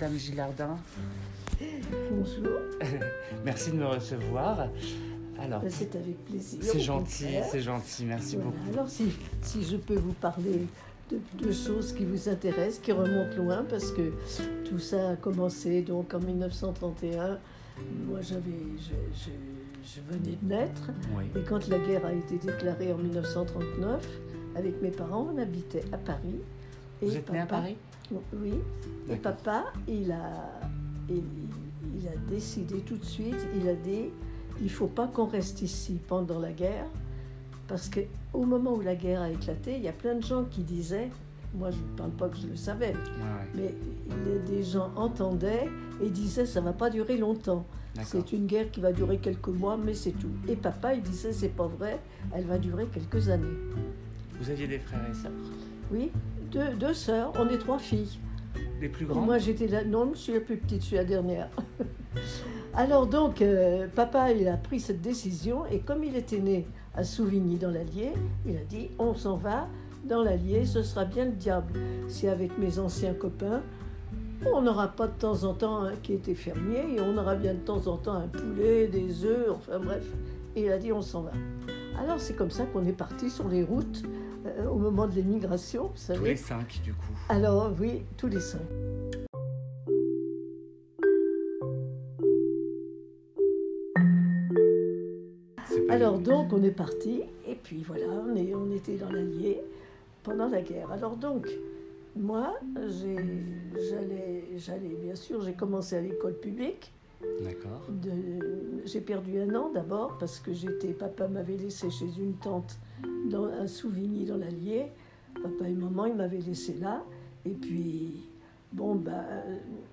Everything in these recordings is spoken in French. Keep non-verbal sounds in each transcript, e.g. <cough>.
Madame Gillardin. Bonjour. <laughs> Merci de me recevoir. Alors, Ben, C'est avec plaisir. c'est gentil, c'est gentil, merci Voilà. beaucoup. Alors, si, si je peux vous parler de, de choses qui vous intéressent, qui remontent loin, parce que tout ça a commencé donc en 1931. Moi, j'avais, je, je- je venais de naître. Oui. Et quand la guerre a été déclarée en 1939, avec mes parents, on habitait à Paris. Et Vous êtes né à Paris? Oui. Et papa, il a, il, il a décidé tout de suite, il a dit, il faut pas qu'on reste ici pendant la guerre, parce que au moment où la guerre a éclaté, il y a plein de gens qui disaient, moi je ne parle pas que je le savais, Ouais, ouais. mais les- des gens entendaient et disaient, ça va pas durer longtemps. C'est une guerre qui va durer quelques mois, mais c'est tout. Et papa, il disait, c'est pas vrai, elle va durer quelques années. Vous aviez des frères et sœurs? Oui, deux, deux sœurs, on est trois filles. Les plus Et grands Moi, j'étais la... Non, je suis la plus petite, je suis la dernière. <laughs> Alors donc, euh, papa, il a pris cette décision et comme il était né à Souvigny dans l'Allier, il a dit, on s'en va dans l'Allier, ce sera bien le diable. Si avec mes anciens copains, on n'aura pas de temps en temps un qui était fermier et on aura bien de temps en temps un poulet, des œufs, enfin bref. Et il a dit, on s'en va. Alors c'est comme ça qu'on est parti sur les routes euh, au moment de l'émigration, vous Tous savez. les cinq, du coup. Alors oui, tous les cinq. Alors donc on est parti et puis voilà, on, est, on était dans l'Allier pendant la guerre. Alors donc moi j'allais, j'allais bien sûr, j'ai commencé à l'école publique. D'accord. J'ai perdu un an d'abord parce que j'étais, papa m'avait laissé chez une tante dans un Souvigny dans l'Allier. Papa et maman ils m'avaient laissé là et puis bon ben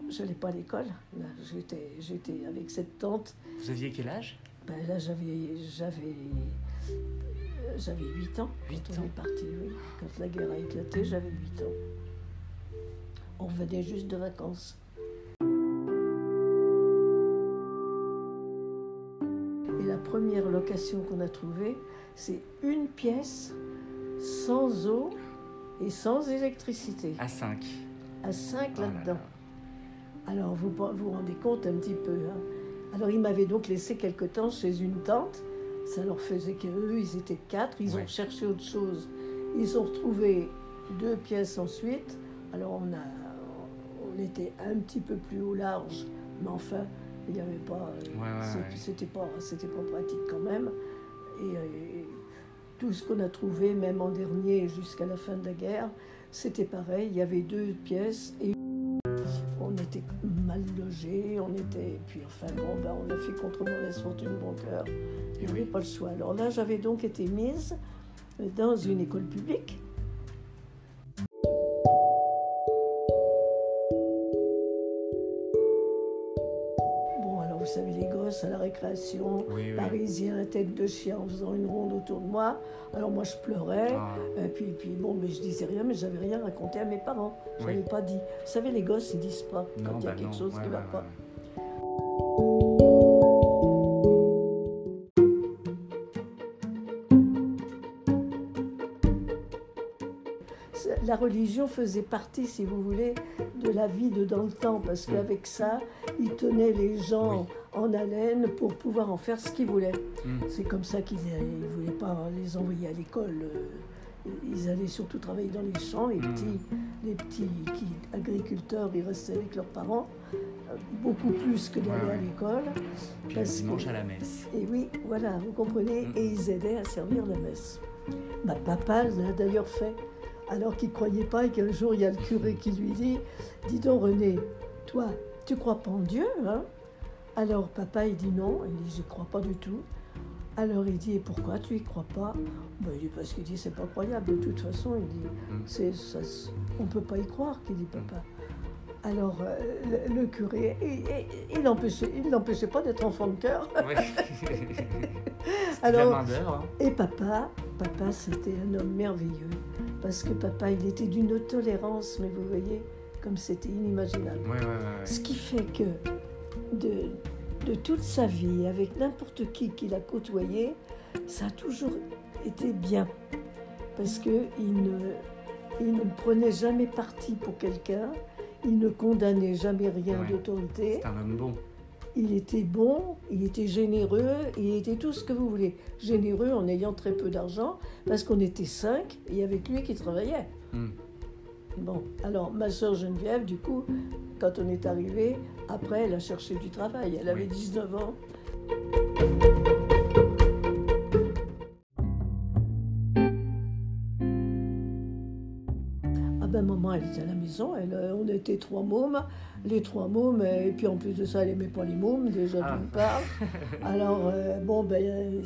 j'allais pas à l'école. Là, j'étais, j'étais avec cette tante Vous aviez quel âge? Ben là, j'avais, j'avais, euh, j'avais 8 ans Huit quand on ans. est parti, oui. Quand la guerre a éclaté, j'avais 8 ans. On venait juste de vacances. Première location qu'on a trouvée, c'est une pièce sans eau et sans électricité, À 5. à 5 Oh là là-dedans. là. Alors, vous vous vous rendez compte un petit peu. hein. Alors, ils m'avaient donc laissé quelque temps chez une tante. Ça leur faisait qu'eux, ils étaient quatre. Ils Ouais. ont cherché autre chose. Ils ont retrouvé deux pièces ensuite. Alors, on, a, on était un petit peu plus au large. Mais enfin, il n'y avait pas. euh, Ouais. C'était pas, c'était pas pratique quand même. Et, euh, et tout ce qu'on a trouvé, même en dernier jusqu'à la fin de la guerre, c'était pareil. Il y avait deux pièces et on était mal logés, on était. Puis enfin, bon, ben, on a fait contre mauvaise fortune, bon cœur. Il n'y oui. avait pas le choix. Alors là, j'avais donc été mise dans une école publique. Vous savez, les gosses à la récréation, Oui, oui. parisiens, tête de chien en faisant une ronde autour de moi. Alors moi, je pleurais. Ah, Et puis, puis bon, mais je disais rien, mais j'avais rien raconté à mes parents. Je Oui. n'avais pas dit. Vous savez, les gosses, ils disent pas non, quand il y a bah quelque non. chose Ouais, qui ne va ouais, pas. Religion faisait partie, si vous voulez, de la vie de dans le temps, parce Mm. qu'avec ça, ils tenaient les gens en haleine pour pouvoir en faire ce qu'ils voulaient. Mm. C'est comme ça qu'ils ne voulaient pas les envoyer à l'école. euh, Ils allaient surtout travailler dans les champs. Les Mm. petits, les petits qui, agriculteurs, ils restaient avec leurs parents, euh, beaucoup plus que d'aller Ouais, à l'école. Puis Parce que- dimanche à la messe. Et oui, voilà, vous comprenez, Mm. et ils aidaient à servir la messe. Ma papa l'a d'ailleurs fait, alors qu'il ne croyait pas, et qu'un jour il y a le curé qui lui dit Dis donc René, toi, tu crois pas en Dieu hein? Alors papa il dit non, il dit Je crois pas du tout. Alors il dit Et pourquoi tu y crois pas? Ben, Il dit Parce qu'il dit C'est pas croyable, de toute façon, il dit Mm. c'est, ça On ne peut pas y croire, qu'il dit papa. Alors euh, le, le curé, il- l'empêchait pas d'être enfant de cœur. Oui. <laughs> Alors- la main d'œuvre. hein. Et papa, papa c'était un homme merveilleux, parce que papa il était d'une tolérance, mais vous voyez, comme c'était inimaginable. Ouais, ouais, ouais, ouais. Ce qui fait que de, de toute sa vie, avec n'importe qui qu'il a côtoyé, ça a toujours été bien, parce qu'il ne, il ne prenait jamais parti pour quelqu'un, Il ne condamnait jamais rien d'autorité. C'est un homme bon. Il était bon, il était généreux, il était tout ce que vous voulez. Généreux en ayant très peu d'argent, parce qu'on était cinq, et avec lui qui travaillait. Hmm. Bon, alors ma soeur Geneviève, du coup, quand on est arrivé, après, elle a cherché du travail. Elle avait Oui. 19 ans. Maman, elle était à la maison, elle, euh, on était trois mômes, les trois mômes, et puis en plus de ça, elle aimait pas les mômes, déjà Ah. d'une part. <laughs> Alors, euh, bon, ben,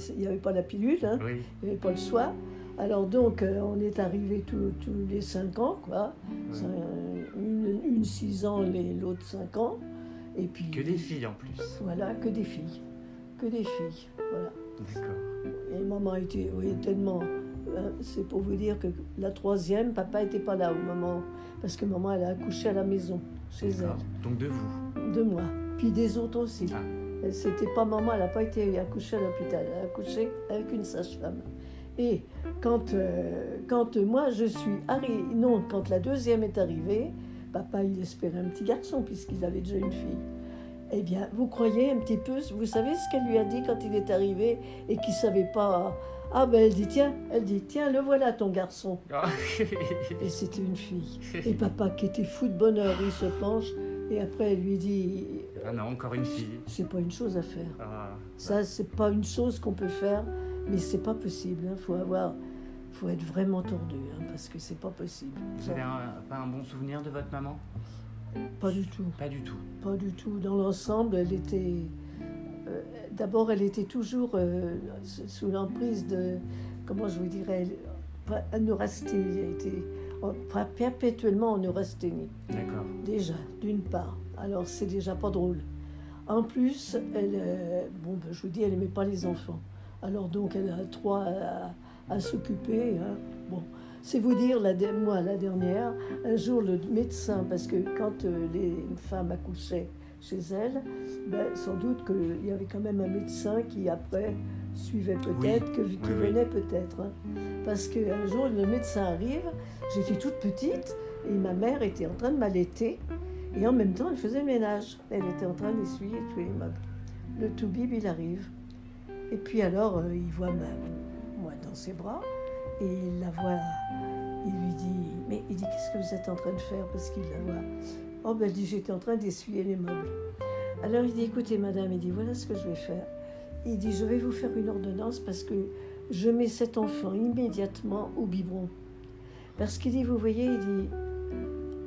il n'y avait pas la pilule, hein. Oui. Il n'y avait pas le soin. Alors donc, euh, on est arrivés tous, les 5 ans, quoi. Une, une 6 ans, les- l'autre 5 ans. Et puis, Que des filles en plus. Voilà, que des filles. Que des filles, voilà. D'accord. Et maman était, oui, tellement... euh, C'est pour vous dire que la troisième, papa n'était pas là au moment... Parce que maman, elle a accouché à la maison, chez elle, Donc de vous. de moi. Puis des autres aussi. Ah. Elle- C'était pas maman, elle n'a pas été accouchée à l'hôpital, elle a accouché avec une sage-femme. Et quand, euh, quand moi je suis arrivée, non, quand la deuxième est arrivée, papa il espérait un petit garçon puisqu'il avait déjà une fille. Eh bien, vous croyez un petit peu, vous savez ce qu'elle lui a dit quand il est arrivé et qu'il savait pas. Ah ben elle dit tiens, elle dit tiens le voilà ton garçon. Ah. Et c'était une fille. <laughs> Et papa qui était fou de bonheur, il se penche et après elle lui dit ah non, encore une fille. c'est pas une chose à faire. Ah. Ça, c'est pas une chose qu'on peut faire, mais c'est pas possible. Il faut avoir, faut être vraiment tordu, hein, parce que c'est pas possible. Vous avez un- pas un bon souvenir de votre maman? Pas du tout, Pas du tout. pas du tout. Dans l'ensemble, elle était. D'abord, elle était toujours euh, sous l'emprise de. Comment je vous dirais neurasthénie. Elle était en- perpétuellement en neurasthénie. D'accord. Déjà, d'une part. Alors, c'est déjà pas drôle. En plus, elle, euh, bon, ben, je vous dis, elle n'aimait pas les enfants. Alors, donc, elle a trois à, à s'occuper. hein. Bon, c'est vous dire, la, moi, la dernière, un jour, le médecin, parce que quand euh, les femmes accouchaient chez elle, ben, sans doute qu'il y avait quand même un médecin qui, après, suivait peut-être, que- qui oui, oui. venait peut-être. hein. Parce qu'un jour, le médecin arrive, j'étais toute petite, et ma mère était en train de m'allaiter. Et en même temps, elle faisait le ménage. Elle était en train d'essuyer tous les meubles. Le toubib, il arrive. Et puis alors, euh, il voit ma, moi dans ses bras. Et il la voit. Il lui dit Mais il dit Qu'est-ce que vous êtes en train de faire? Parce qu'il la voit. Oh, ben, elle dit J'étais en train d'essuyer les meubles. Alors il dit Écoutez, madame, il dit Voilà ce que je vais faire. Il dit Je vais vous faire une ordonnance parce que je mets cet enfant immédiatement au biberon. Parce qu'il dit Vous voyez, il dit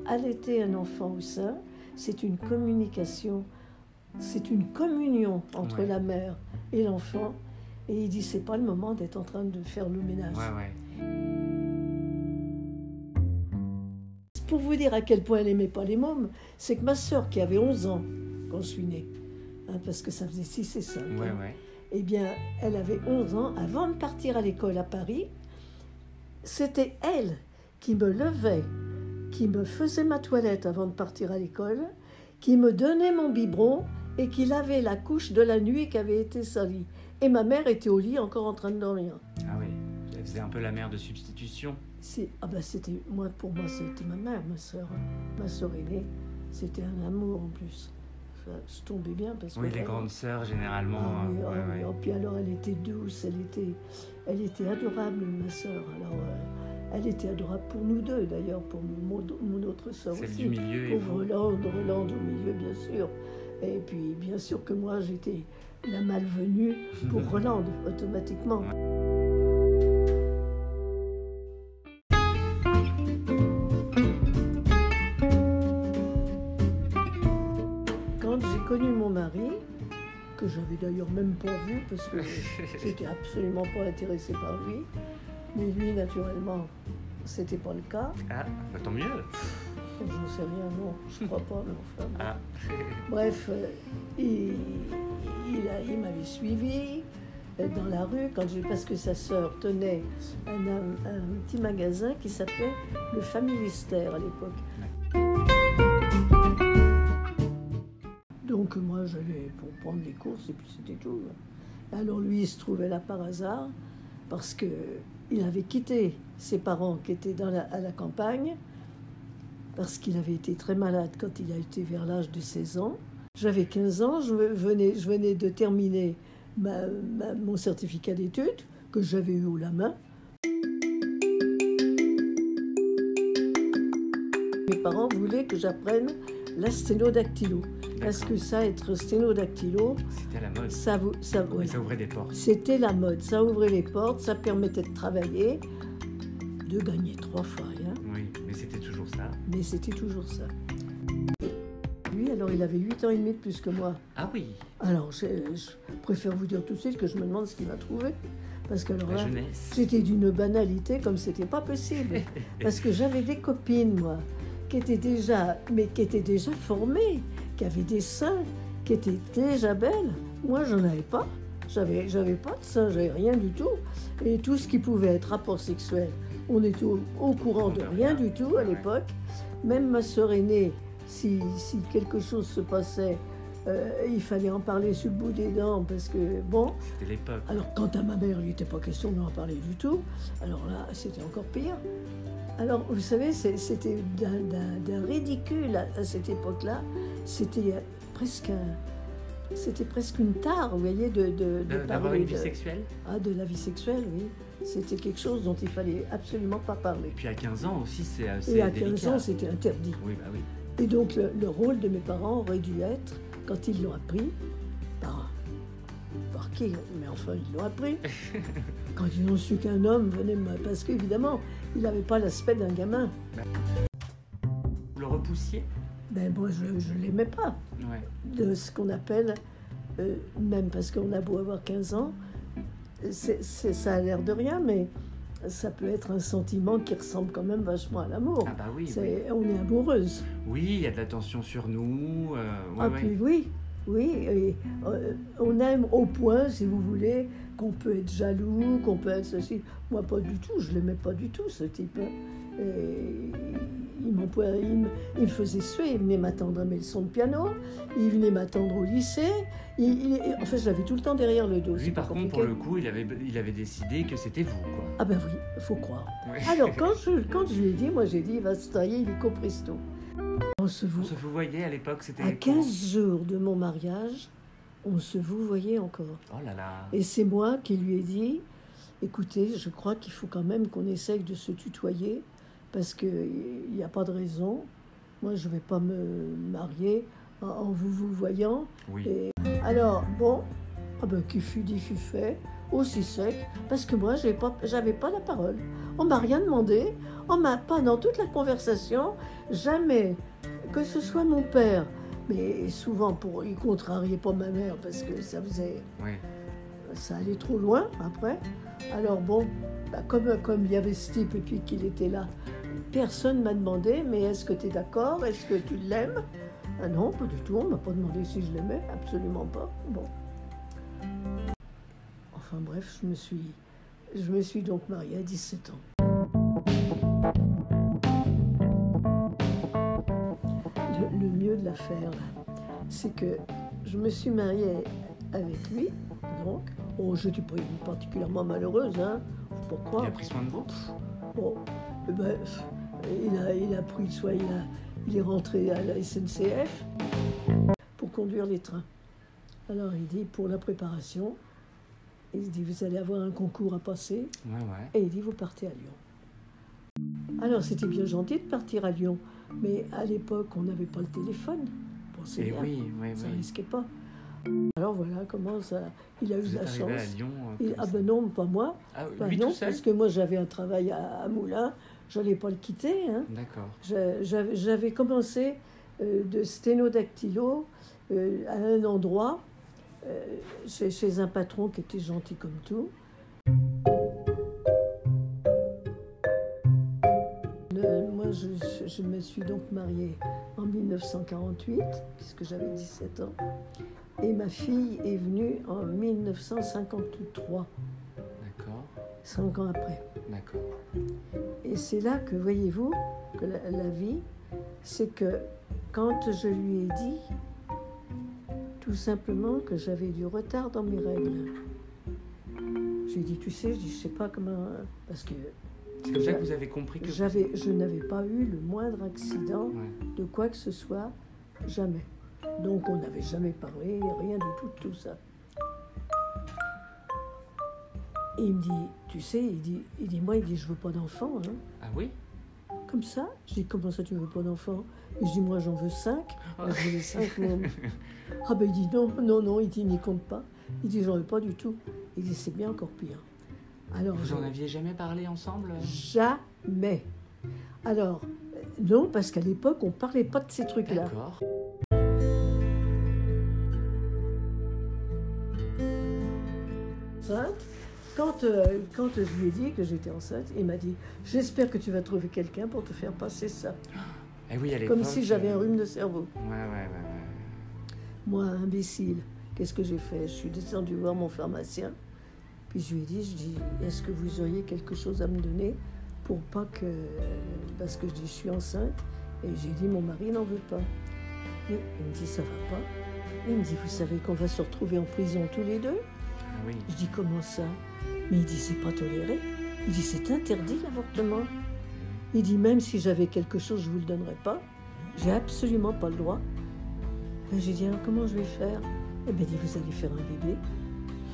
allaiter un enfant au sein, c'est une communication, c'est une communion entre Ouais. la mère et l'enfant. Et il dit, c'est pas le moment d'être en train de faire le ménage. Ouais, ouais. Pour vous dire à quel point elle n'aimait pas les mômes, c'est que ma sœur, qui avait 11 ans quand je suis née, hein, parce que ça faisait 6 et 5, Ouais, ouais. eh bien, elle avait 11 ans. Avant de partir à l'école à Paris, c'était elle qui me levait, qui me faisait ma toilette avant de partir à l'école, qui me donnait mon biberon et qui lavait la couche de la nuit qui avait été salie. Et ma mère était au lit encore en train de dormir. Ah oui. Elle faisait un peu la mère de substitution. C'est- Ah ben c'était moi pour moi c'était ma mère, ma soeur, ma soeur aînée. C'était un amour en plus. Ça, je tombais bien parce Oui, que les grandes sœurs, généralement. Ah oui, euh, ah ouais, oui. ouais. Oh, puis alors elle était douce, elle était, elle était adorable, ma sœur. Alors euh, elle était adorable pour nous deux d'ailleurs, pour mon, mon autre sœur Celle aussi. du milieu et Pour vous. Roland, Roland au milieu bien sûr. Et puis bien sûr que moi j'étais la malvenue pour <laughs> Roland automatiquement. J'avais d'ailleurs même pas vu parce que <laughs> j'étais absolument pas intéressée par lui, mais lui naturellement c'était pas le cas. Ah, bah, tant mieux. J'en sais rien, non, je crois pas, mais enfin. bon. Ah. <laughs> Bref, euh, il, il, il m'avait suivi euh, dans la rue quand j'ai, parce que sa sœur tenait un, un- un petit magasin qui s'appelait le Familistère à l'époque. Donc moi j'allais pour prendre les courses et puis c'était tout. Alors lui il se trouvait là par hasard parce que il avait quitté ses parents qui étaient à la campagne parce qu'il avait été très malade quand il a été vers l'âge de 16 ans. J'avais 15 ans, je venais, venais de terminer mon certificat d'études que j'avais eu haut la main. Mes parents voulaient que j'apprenne la sténodactylo. Parce que ça, être sténodactylo, C'était la mode. ça, vous- ça, ouais. Mais ça ouvrait des portes. C'était la mode, ça ouvrait les portes, ça permettait de travailler, de gagner trois fois rien, Oui, mais c'était toujours ça. mais c'était toujours ça. Lui, alors il avait 8 ans et demi de plus que moi. Ah oui, Alors je, je préfère vous dire tout de suite que je me demande ce qu'il va trouver. Parce que alors là, j'étais d'une banalité comme c'était pas possible. <laughs> Parce que j'avais des copines, moi, qui étaient déjà, mais qui étaient déjà formées, qui avaient des seins, qui étaient déjà belles. Moi, j'en avais pas. J'avais, j'avais pas de seins, j'avais rien du tout. Et tout ce qui pouvait être rapport sexuel, on était au, au courant de rien du tout à l'époque. Même ma sœur aînée, si, si quelque chose se passait, euh, il fallait en parler sur le bout des dents parce que, bon, C'était l'époque. alors, quant à ma mère, il n'était pas question d'en parler du tout. Alors là, c'était encore pire. Alors, vous savez, c'était d'un- ridicule à, à cette époque-là. C'était euh, presque un- C'était presque une tare, vous voyez, de, de, de parler une vie de, sexuelle. ah, de la vie sexuelle, oui. C'était quelque chose dont il fallait absolument pas parler. Puis à 15 ans aussi, c'est assez Et à délicat. 15 ans, c'était interdit. Oui, bah oui. Et donc, le, le rôle de mes parents aurait dû être, quand ils l'ont appris, par, par qui? Mais enfin, ils l'ont appris. <laughs> quand ils ont su qu'un homme venait me... Parce qu'évidemment, il n'avait pas l'aspect d'un gamin. Vous le repoussiez? Ben, moi, je ne l'aimais pas. Ouais. De ce qu'on appelle, euh, même parce qu'on a beau avoir 15 ans, c'est, ça a l'air de rien, mais ça peut être un sentiment qui ressemble quand même vachement à l'amour. Ah bah oui, On est amoureuse. Oui, il y a de l'attention sur nous. euh, ouais, Ah, ouais. puis oui, oui. et, euh, on aime au point, si vous voulez, qu'on peut être jaloux, qu'on peut être ceci. Moi, pas du tout. Je l'aimais pas du tout, ce type. hein. Et il, me- il me faisait suer. Il venait m'attendre à mes leçons de piano. Il venait m'attendre au lycée. Il, il- en fait, je l'avais tout le temps derrière le dos. Lui, par contre, pour le coup, il avait, il avait décidé que c'était vous, quoi. Ah ben oui, il faut croire. Alors, quand <laughs> je, quand je lui ai dit, moi j'ai dit, il va se tailler, il est copresto. On se On vous se vous voyait à l'époque, c'était. À 15 jours de mon mariage, on se vous voyait encore. Oh là là. Et c'est moi qui lui ai dit, écoutez, je crois qu'il faut quand même qu'on essaye de se tutoyer, parce qu'il n'y a pas de raison. Moi, je ne vais pas me marier en, en vous vous voyant. Oui. Et alors, bon, ah ben, qui fut dit fut fait, aussi sec, parce que moi, j'ai pas, j'avais pas la parole. On m'a rien demandé, on m'a pas dans toute la conversation, jamais, que ce soit mon père, mais souvent pour y contrarier pas ma mère, parce que ça faisait, ça allait trop loin après. Alors bon, bah, comme, comme il y avait ce type et puis qu'il était là, personne m'a demandé, mais est-ce que tu es d'accord? Est-ce que tu l'aimes? Ah Non, pas du tout, on m'a pas demandé si je l'aimais, absolument pas. Bon. Enfin bref, je me suis, je me suis donc mariée à 17 ans. Le, le mieux de l'affaire, c'est que je me suis mariée avec lui, donc. Oh, je n'étais pas particulièrement malheureuse, hein, pas Il a pris soin de vous? Bon, eh ben, il, a, il a pris soin, il, a- il est rentré à la SNCF pour conduire les trains. Alors il dit, pour la préparation, il dit, vous allez avoir un concours à passer, Ouais, ouais. et il dit, vous partez à Lyon. Alors c'était bien gentil de partir à Lyon, mais à l'époque, on n'avait pas le téléphone. Pensez Et bien, oui, oui, ça oui. risquait pas. Alors voilà comment ça, il a eu Vous de la à chance. Lyon. euh, Il- ah ben non, pas moi. Ah, Ben lui non, parce que moi j'avais un travail à, à Moulins, je n'allais pas le quitter. hein. D'accord. J'avais commencé euh, de sténodactylo euh, à un endroit, euh, chez, chez un patron qui était gentil comme tout. Moi, je, je me suis donc mariée en 1948, puisque j'avais 17 ans. Et ma fille est venue en 1953, D'accord. Cinq ans après. D'accord. Et c'est là que, voyez-vous, que la, la vie, c'est que quand je lui ai dit tout simplement que j'avais du retard dans mes règles, j'ai dit, tu sais, je dis, je sais pas comment, parce que C'est comme ça que vous avez compris que. J'avais, je n'avais pas eu le moindre accident Ouais. de quoi que ce soit, jamais. Donc on n'avait jamais parlé, rien du tout de tout ça. Et il me dit, tu sais, il dit, il dit moi, il dit, je veux pas d'enfant. hein. Ah oui? Comme ça? Je dis, comment ça tu veux pas d'enfant Et je dis, moi j'en veux cinq. Oh. Moi, je veux cinq même. Ah ben il dit, non, non, non, il dit, n'y compte pas. Il dit, j'en veux pas du tout. Il dit, c'est bien encore pire. Alors, Vous en aviez jamais parlé ensemble? Jamais. Alors, euh, non, parce qu'à l'époque, on parlait pas de ces trucs-là. D'accord. enceinte. Quand, euh, quand je lui ai dit que j'étais enceinte, il m'a dit J'espère que tu vas trouver quelqu'un pour te faire passer ça. Eh oui, à l'époque. Comme si j'avais un euh, rhume de cerveau. Ouais, ouais, ouais. ouais. Moi, imbécile, qu'est-ce que j'ai fait? Je suis descendue voir mon pharmacien. Puis je lui ai dit Je dis Est-ce que vous auriez quelque chose à me donner pour pas que. Parce que je dis Je suis enceinte. Et j'ai dit Mon mari n'en veut pas. Et il me dit Ça va pas. Il me dit Vous savez qu'on va se retrouver en prison tous les deux? Oui. Je dis comment ça? Mais il dit c'est pas toléré. Il dit c'est interdit l'avortement. Il dit même si j'avais quelque chose, je vous le donnerais pas. J'ai absolument pas le droit. J'ai dit alors comment je vais faire? Eh bien il dit vous allez faire un bébé.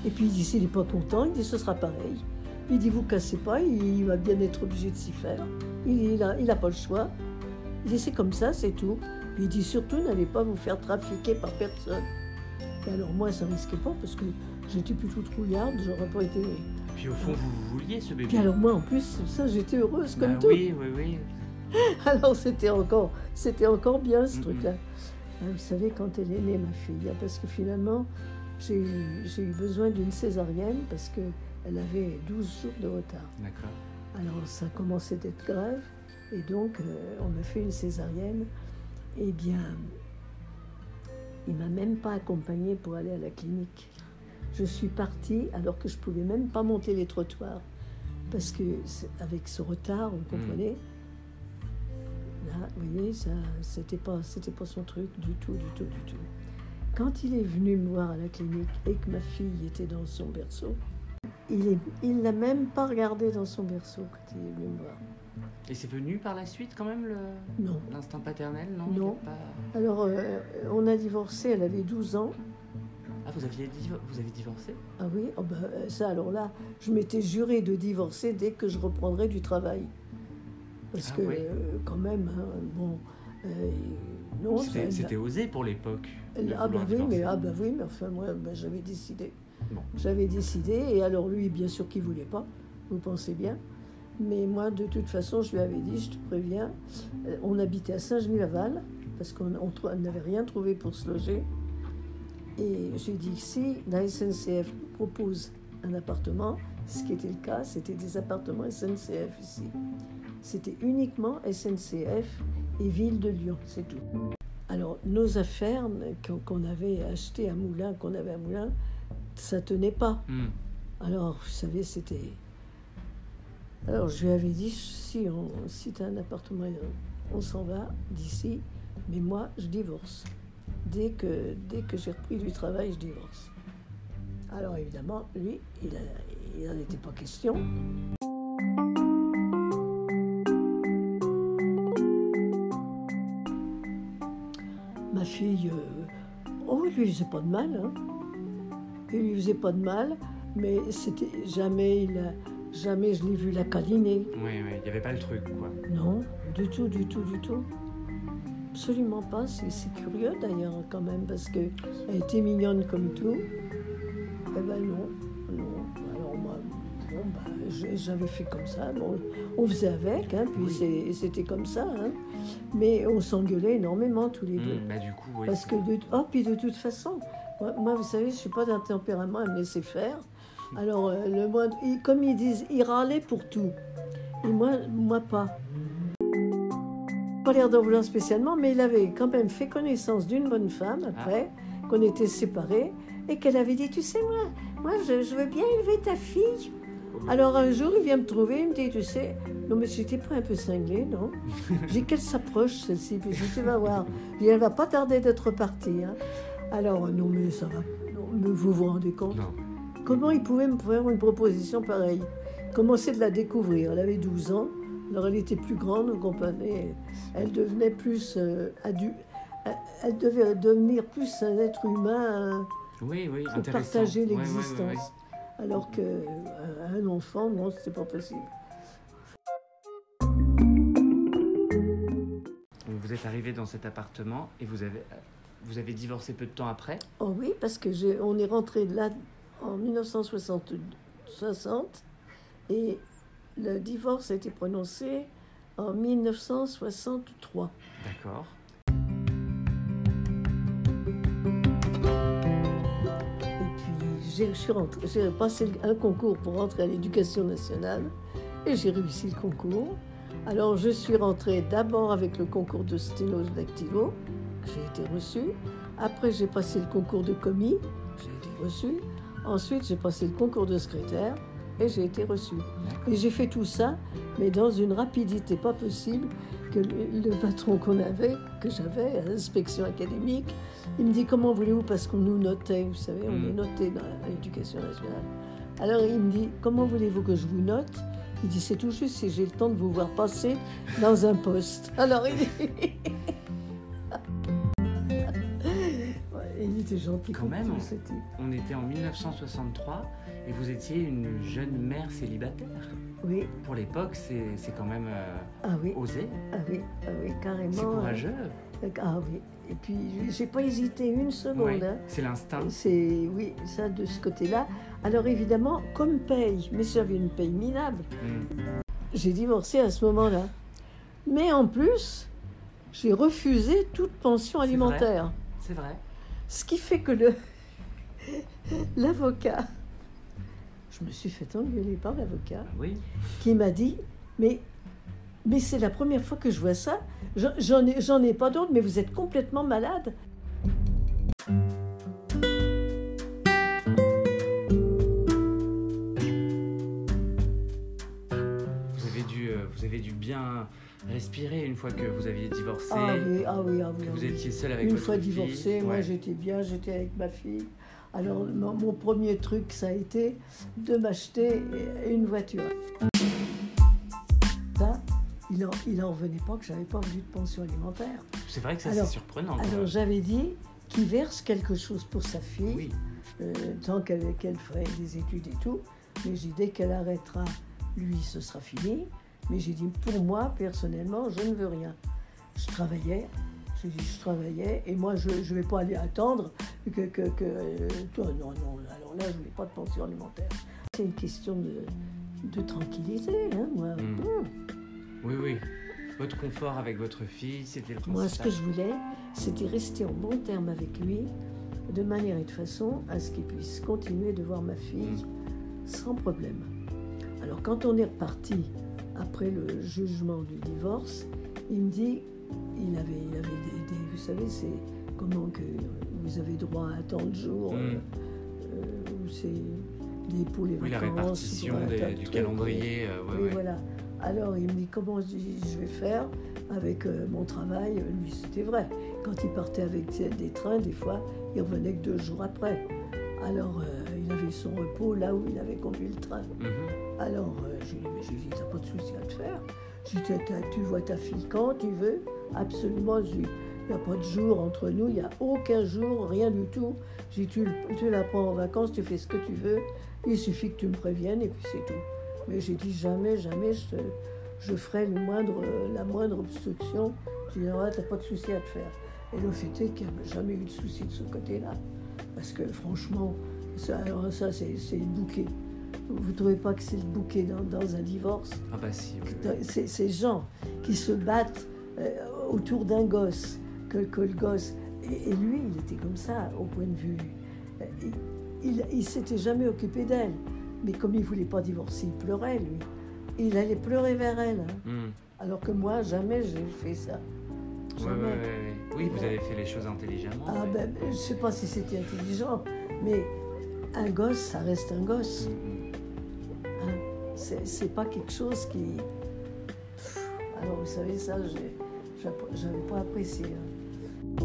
Et puis il dit s'il n'est pas content, il dit ce sera pareil. Il dit vous cassez pas, il, va bien être obligé de s'y faire. Il dit il a, il a pas le choix. Il dit c'est comme ça, c'est tout. Puis il dit surtout n'allez pas vous faire trafiquer par personne. Et alors moi ça risquait pas parce que j'étais plutôt trouillarde, j'aurais pas été. Puis au fond, vous vouliez ce bébé Puis alors moi en plus ça j'étais heureuse comme Bah tout. Oui, oui, oui. <laughs> Alors c'était encore, c'était encore bien ce truc-là. Ah, Vous savez, quand elle est née, ma fille, hein, parce que finalement, j'ai eu, besoin d'une césarienne parce qu'elle avait 12 jours de retard. D'accord. Alors ça commençait d'être grave et donc euh, on m'a fait une césarienne. Eh bien, il m'a même pas accompagnée pour aller à la clinique. Je suis partie alors que je pouvais même pas monter les trottoirs parce que avec ce retard, vous comprenez. Là, vous voyez, ça, c'était pas, c'était pas son truc du tout, du tout, du tout. Quand il est venu me voir à la clinique et que ma fille était dans son berceau, il est, il l'a même pas regardé dans son berceau quand il est venu me voir. Et c'est venu par la suite quand même le Non. l'instinct paternel, non? Non. Pas- Alors, euh, on a divorcé, elle avait 12 ans. Ah, vous aviez divo- vous avez divorcé? Ah oui, oh ben, euh, ça alors là, je m'étais juré de divorcer dès que je reprendrais du travail. Parce Ah que oui. euh, quand même, hein, bon, euh, non, C'était osé pour l'époque. ah vouloir oui, mais ah ben oui, mais enfin moi, ben, j'avais décidé. Bon. J'avais décidé, et alors lui, bien sûr qu'il voulait pas. Vous pensez bien. Mais moi, de toute façon, je lui avais dit, je te préviens, on habitait à Saint-Genis-Laval parce qu'on n'avait rien trouvé pour se loger. Et j'ai dit si la SNCF nous propose un appartement, ce qui était le cas, c'était des appartements SNCF ici. C'était uniquement SNCF et Ville de Lyon, c'est tout. Alors, nos affaires qu'on avait achetées à Moulins, qu'on avait à Moulins, ça tenait pas. Hmm. Alors, vous savez, c'était. Alors, je lui avais dit si, on, si tu as un appartement, on s'en va d'ici, mais moi, je divorce. Dès que, dès que j'ai repris du travail, je divorce. Alors, évidemment, lui, il n'en était pas question. Ma fille, euh, oh, il lui faisait pas de mal. Hein. Il lui faisait pas de mal, mais c'était jamais, il a- jamais je l'ai vu la câliner. Oui, oui, il n'y avait pas le truc, quoi. Non, du tout, du tout, du tout. Absolument pas. C'est curieux d'ailleurs quand même parce que elle était mignonne comme tout. Eh ben non, non. Alors moi, bon, bah, j'ai- j'avais fait comme ça. Bon, on faisait avec, hein, puis Oui. c'était comme ça. hein. Mais on s'engueulait énormément tous les deux. Hmm, Bah, du coup, oui. Parce que de, oh, puis de toute façon, moi, moi, vous savez, je suis pas d'un tempérament à me laisser faire. Alors, euh, le comme ils disent, il râlait pour tout. Et moi, moi pas. Pas l'air d'en vouloir spécialement, mais il avait quand même fait connaissance d'une bonne femme après, qu'on était séparés, et qu'elle avait dit, tu sais, moi, moi je, je veux bien élever ta fille. Alors un jour, il vient me trouver, il me dit, tu sais, non mais j'étais pas un peu cinglée, non? <laughs> J'ai dit qu'elle s'approche celle-ci, puis je dis, tu vas voir, dis, elle va pas tarder d'être partie. hein. Alors non mais ça va, non, mais vous vous rendez compte? Non. Comment il pouvait me faire une proposition pareille? Commencé de la découvrir? Elle avait 12 ans, alors elle était plus grande, vous comprenez. Elle devenait plus euh, adu- Elle devait devenir plus un être humain, Oui, oui, euh, intéressant. partager Ouais, ouais, ouais, l'existence. ouais. Alors que euh, un enfant, non, c'était pas possible. Vous êtes arrivé dans cet appartement et vous avez, vous avez divorcé peu de temps après? Oh oui, parce que j'ai- on est rentré là en 1960 60, et le divorce a été prononcé en 1963. D'accord. Et puis j'ai- je suis rentrée- j'ai passé un concours pour rentrer à l'éducation nationale et j'ai réussi le concours. Alors je suis rentrée d'abord avec le concours de dactylo, que j'ai été reçue. Après j'ai passé le concours de commis, j'ai été reçue. Ensuite j'ai passé le concours de secrétaire et j'ai été reçue. Et j'ai fait tout ça, mais dans une rapidité pas possible que le, le patron qu'on avait, que j'avais à l'inspection académique, il me dit comment voulez-vous parce qu'on nous notait, vous savez, on est noté dans l'éducation nationale. Alors il me dit comment voulez-vous que je vous note? Il dit c'est tout juste si j'ai le temps de vous voir passer dans un poste. Alors il, <laughs> Ouais, il était gentil Quand même. On était en 1963 et vous étiez une jeune mère célibataire. Oui, Pour l'époque, c'est quand même euh, ah oui, osé, ah oui, ah oui, carrément. c'est courageux. Ah oui. Et puis j'ai pas hésité une seconde. Hein. C'est l'instinct. C'est oui, ça de ce côté-là. Alors évidemment, comme paye, mais j'avais une paye minable. Mm. J'ai divorcé à ce moment-là. Mais en plus, j'ai refusé toute pension alimentaire. C'est vrai. Ce qui fait que le <laughs> l'avocat, je me suis fait engueuler par l'avocat, Ah oui. qui m'a dit Mais, mais c'est la première fois que je vois ça. J'en- ai, j'en ai pas d'autres, mais vous êtes complètement malade. Vous avez dû, euh, vous avez dû bien respirer une fois que vous aviez divorcé, Ah oui, ah oui, ah oui. que ah vous oui. étiez seul avec Une votre fois fille. divorcée, moi j'étais bien, j'étais avec ma fille. Alors mon, mon premier truc, ça a été de m'acheter une voiture. Ça, il en, il en revenait pas que j'avais pas voulu de pension alimentaire. C'est vrai que ça c'est surprenant. Alors j'avais dit qu'il verse quelque chose pour sa fille, oui. euh, tant qu'elle qu'elle ferait des études et tout. Mais j'ai dit dès qu'elle arrêtera, lui, ce sera fini. Mais j'ai dit pour moi, personnellement, je ne veux rien. Je travaillais, dit je travaillais, et moi je ne vais pas aller attendre que. que, que euh, toi, non, non, alors là, je voulais pas de pension alimentaire. C'est une question de, de tranquillité, hein, moi. Mm. Oui, oui. Votre confort avec votre fille, c'était le principal. Moi, ce que je voulais, c'était rester en bon terme avec lui, de manière et de façon à ce qu'il puisse continuer de voir ma fille sans problème. Alors, quand on est reparti après le jugement du divorce, il me dit, il avait, il avait des, des- vous savez, c'est comment que vous avez droit à tant de jours, Mm. euh, où c'est des pour les Oui, la vacances, répartition des- du calendrier. euh, ouais, oui, ouais. voilà. Alors il me dit comment je, je vais faire avec euh, mon travail? Lui, c'était vrai. Quand il partait avec des trains, des fois, il revenait que deux jours après. Alors euh, il avait son repos là où il avait conduit le train. Mhm. Alors euh, je lui ai dit, mais j'ai dit, t'as pas de souci à te faire. J'ai dit, T'as- t'as- tu vois ta fille quand tu veux Absolument. Il n'y a pas de jour entre nous, il n'y a aucun jour, rien du tout. J'ai dit, tu, la prends en vacances, tu fais ce que tu veux, il suffit que tu me préviennes et puis c'est tout. Mais j'ai dit, jamais, jamais je, ferai le moindre, la moindre obstruction. J'ai dit, tu n'as pas de souci à te faire. Et le fait est qu'il n'y a jamais eu de souci de ce côté-là. Parce que franchement, ça, c'est le bouquet. Vous ne trouvez pas que c'est le bouquet dans, dans un divorce? Ah bah si, oui, ces gens qui se battent euh, autour d'un gosse, que, que le gosse. Et, et lui, il était comme ça, au point de vue. euh, Il il, il s'était jamais occupé d'elle. Mais comme il voulait pas divorcer, il pleurait, lui. Il allait pleurer vers elle. hein. Mhm. Alors que moi, jamais j'ai fait ça. Ouais, Jamais. ouais, ouais, ouais. Oui, vous bon. avez fait les choses intelligemment. Ah ben, je sais pas si c'était intelligent, mais un gosse, ça reste un gosse. Mhm. Hein, c'est pas quelque chose qui. Alors, vous savez, ça, j'ai- j'avais pas apprécié. hein.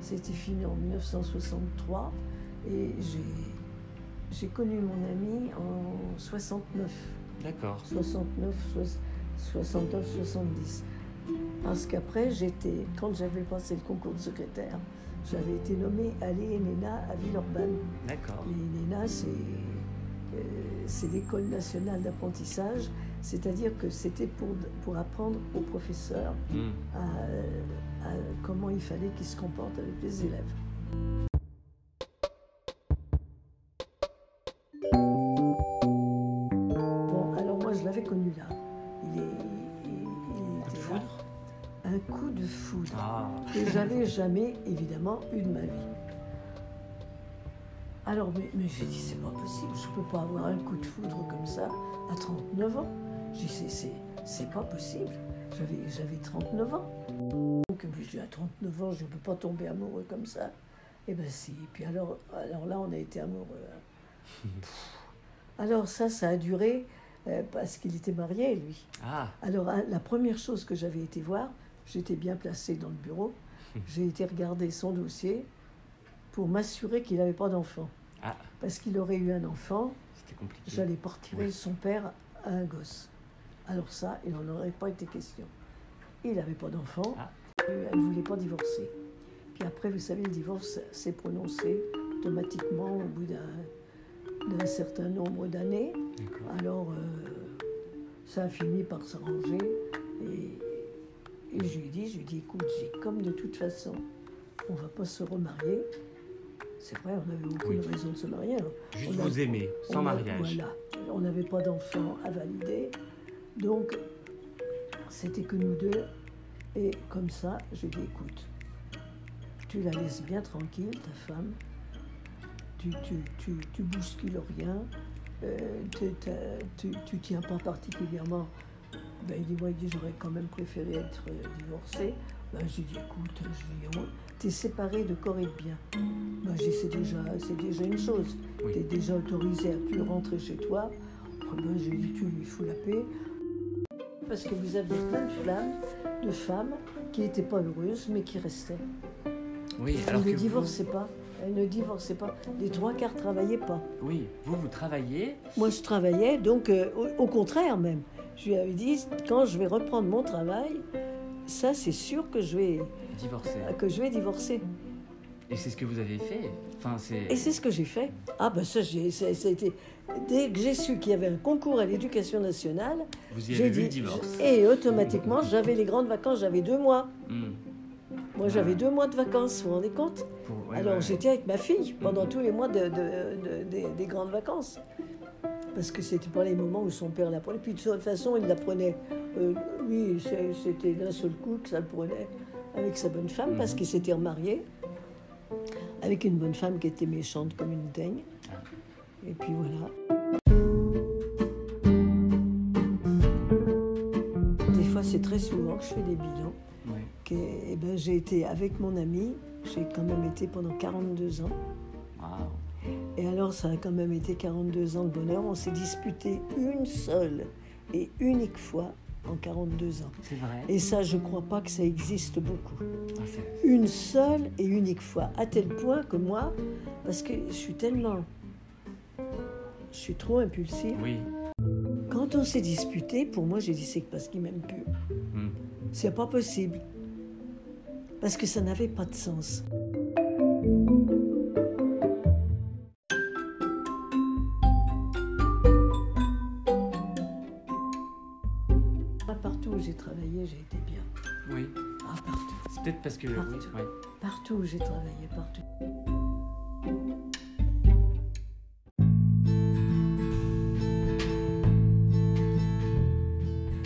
C'était fini en 1963 et j'ai- j'ai connu mon ami en 69. D'accord. 69, 69, 70. Parce qu'après, j'étais, quand j'avais passé le concours de secrétaire, j'avais été nommée à l'ENENA à Villeurbanne. D'accord. C'est, euh, c'est l'école nationale d'apprentissage, c'est-à-dire que c'était pour, pour apprendre aux professeurs Hmm. à, à comment il fallait qu'ils se comportent avec les élèves. Bon, alors moi je l'avais connu là. Il, est, il- il était là. Un coup de foudre Ah. que j'avais jamais évidemment eu de ma vie. Alors, mais, mais j'ai dit, c'est pas possible, je peux pas avoir un coup de foudre comme ça à 39 ans. J'ai dit, c'est- pas possible. J'avais, j'avais 39 ans. Donc, je à 39 ans, je ne peux pas tomber amoureux comme ça. Eh ben si. Puis alors, alors là, on a été amoureux. hein. <laughs> Alors ça, ça a duré euh, parce qu'il était marié, lui. Ah. Alors, la première chose que j'avais été voir, j'étais bien placée dans le bureau, <laughs> j'ai été regarder son dossier pour m'assurer qu'il n'avait pas d'enfant. Ah. Parce qu'il aurait eu un enfant, C'était compliqué. j'allais retirer Oui. son père à un gosse. Alors ça, il n'en aurait pas été question. Il n'avait pas d'enfant, Ah. elle ne voulait pas divorcer. Puis après, vous savez, le divorce s'est prononcé automatiquement au bout d'un, certain nombre d'années. Alors, euh, ça a fini par s'arranger. Et, et je lui ai dit, je lui ai dit, écoute, j'ai comme de toute façon, on va pas se remarier. C'est vrai, on n'avait aucune Oui. raison de se marier. hein. Juste On a- vous aimer, sans on mariage. Voilà. On n'avait pas d'enfant à valider. Donc, c'était que nous deux. Et comme ça, j'ai dit, écoute, tu la laisses bien tranquille, ta femme. Tu, tu, tu, tu bouscules rien. Euh, tu, tu, tiens pas particulièrement. Ben, il dit, moi, il dit, j'aurais quand même préféré être euh, divorcé. Ben, j'ai dit, écoute, je dis, t'es séparé de corps et de bien. Ben, j'ai dit, c'est déjà, c'est déjà une chose. Oui. Tu es déjà autorisé à plus rentrer chez toi. Ben, j'ai dit, tu lui fous la paix. Parce que vous aviez plein de flammes, de femmes qui n'étaient pas heureuses, mais qui restaient. Oui, Elles alors que ne vous- divorçaient pas. Elles ne divorçaient pas. Les trois quarts ne travaillaient pas. Oui, vous, vous travaillez. Moi, je travaillais, donc euh, au, au contraire même. Je lui avais dit, quand je vais reprendre mon travail, ça, c'est sûr que je vais, Divorcé. que je vais divorcer. Et c'est ce que vous avez fait. Enfin. Et c'est ce que j'ai fait. Ah ben ça, j'ai, ça, ça a été... Dès que j'ai su qu'il y avait un concours à l'éducation nationale, j'ai dit... divorce. Et automatiquement, j'avais les grandes vacances, j'avais deux mois. Hmm. Moi, j'avais deux mois de vacances, vous vous rendez compte? Pour- ouais, Alors, ouais, j'étais avec ma fille pendant tous les mois de, de- de- des- des grandes vacances. Parce que c'était pas les moments où son père la prenait. Puis de toute façon, il la prenait. euh, c'est- c'était d'un seul coup que ça le prenait avec sa bonne femme, parce Mhm. qu'il s'était remarié avec une bonne femme qui était méchante comme une daigne. Ah. Et puis voilà. Des fois, c'est très souvent que je fais des bilans. que, eh ben, j'ai été avec mon ami, j'ai quand même été pendant 42 ans. Et alors, ça a quand même été 42 ans de bonheur. On s'est disputé une seule et unique fois en 42 ans. C'est vrai. Et ça, je crois pas que ça existe beaucoup. Ah, Une seule et unique fois. À tel point que moi, parce que je suis tellement. Je suis trop impulsive. Oui. Quand on s'est disputé, pour moi, j'ai dit c'est parce qu'il m'aime plus. Hmm. C'est pas possible. Parce que ça n'avait pas de sens. Partout où j'ai travaillé, j'ai été bien. Oui. Ah, partout. C'est peut-être parce que. Oui, Partout. ouais. Partout où j'ai travaillé, partout.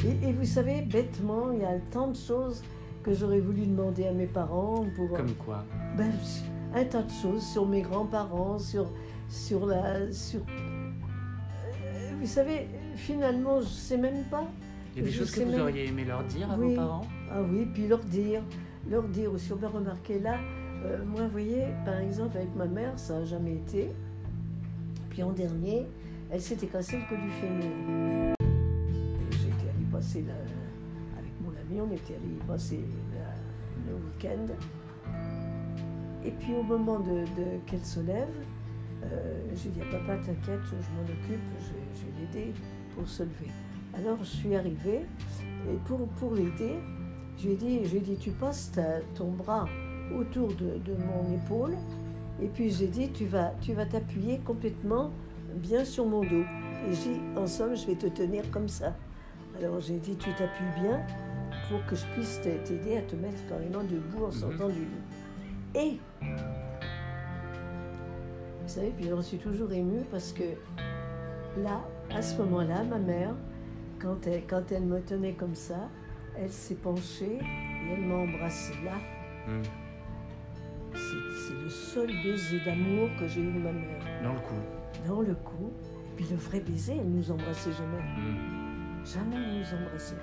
Et, et vous savez, bêtement, il y a tant de choses que j'aurais voulu demander à mes parents pour... Comme quoi? Ben, un tas de choses sur mes grands-parents, sur, sur la... Sur... Euh, Vous savez, finalement, je ne sais même pas. Il y a des Je choses que vous même- auriez aimé leur dire à Oui. vos parents Ah oui, puis leur dire, leur dire aussi, on va remarquer là, euh, moi, vous voyez, par exemple, avec ma mère, ça n'a jamais été. Puis en dernier, elle s'était cassé le col du fémur. J'étais allée passer, la- avec mon ami, on était allé passer la- le week-end. Et puis au moment de, de- qu'elle se lève, euh, j'ai dit à papa, t'inquiète, je m'en occupe, je, je vais l'aider pour se lever. Alors je suis arrivée et pour, pour l'aider, je lui ai dit, je lui ai dit tu passes ta- ton bras autour de, de mon épaule et puis j'ai dit tu vas tu vas t'appuyer complètement bien sur mon dos. Et j'ai dit en somme je vais te tenir comme ça. Alors j'ai dit tu t'appuies bien pour que je puisse t'a- t'aider à te mettre carrément debout en sortant du lit. Et vous savez, puis j'en suis toujours émue parce que là, à ce moment-là, ma mère, quand elle, quand elle me tenait comme ça, elle s'est penchée et elle m'a embrassée. Là, Hmm. c'est le seul baiser d'amour que j'ai eu de ma mère. Dans le coup. Dans le cou. Et puis le vrai baiser, elle nous embrassait jamais. Hmm. Jamais elle nous embrassait.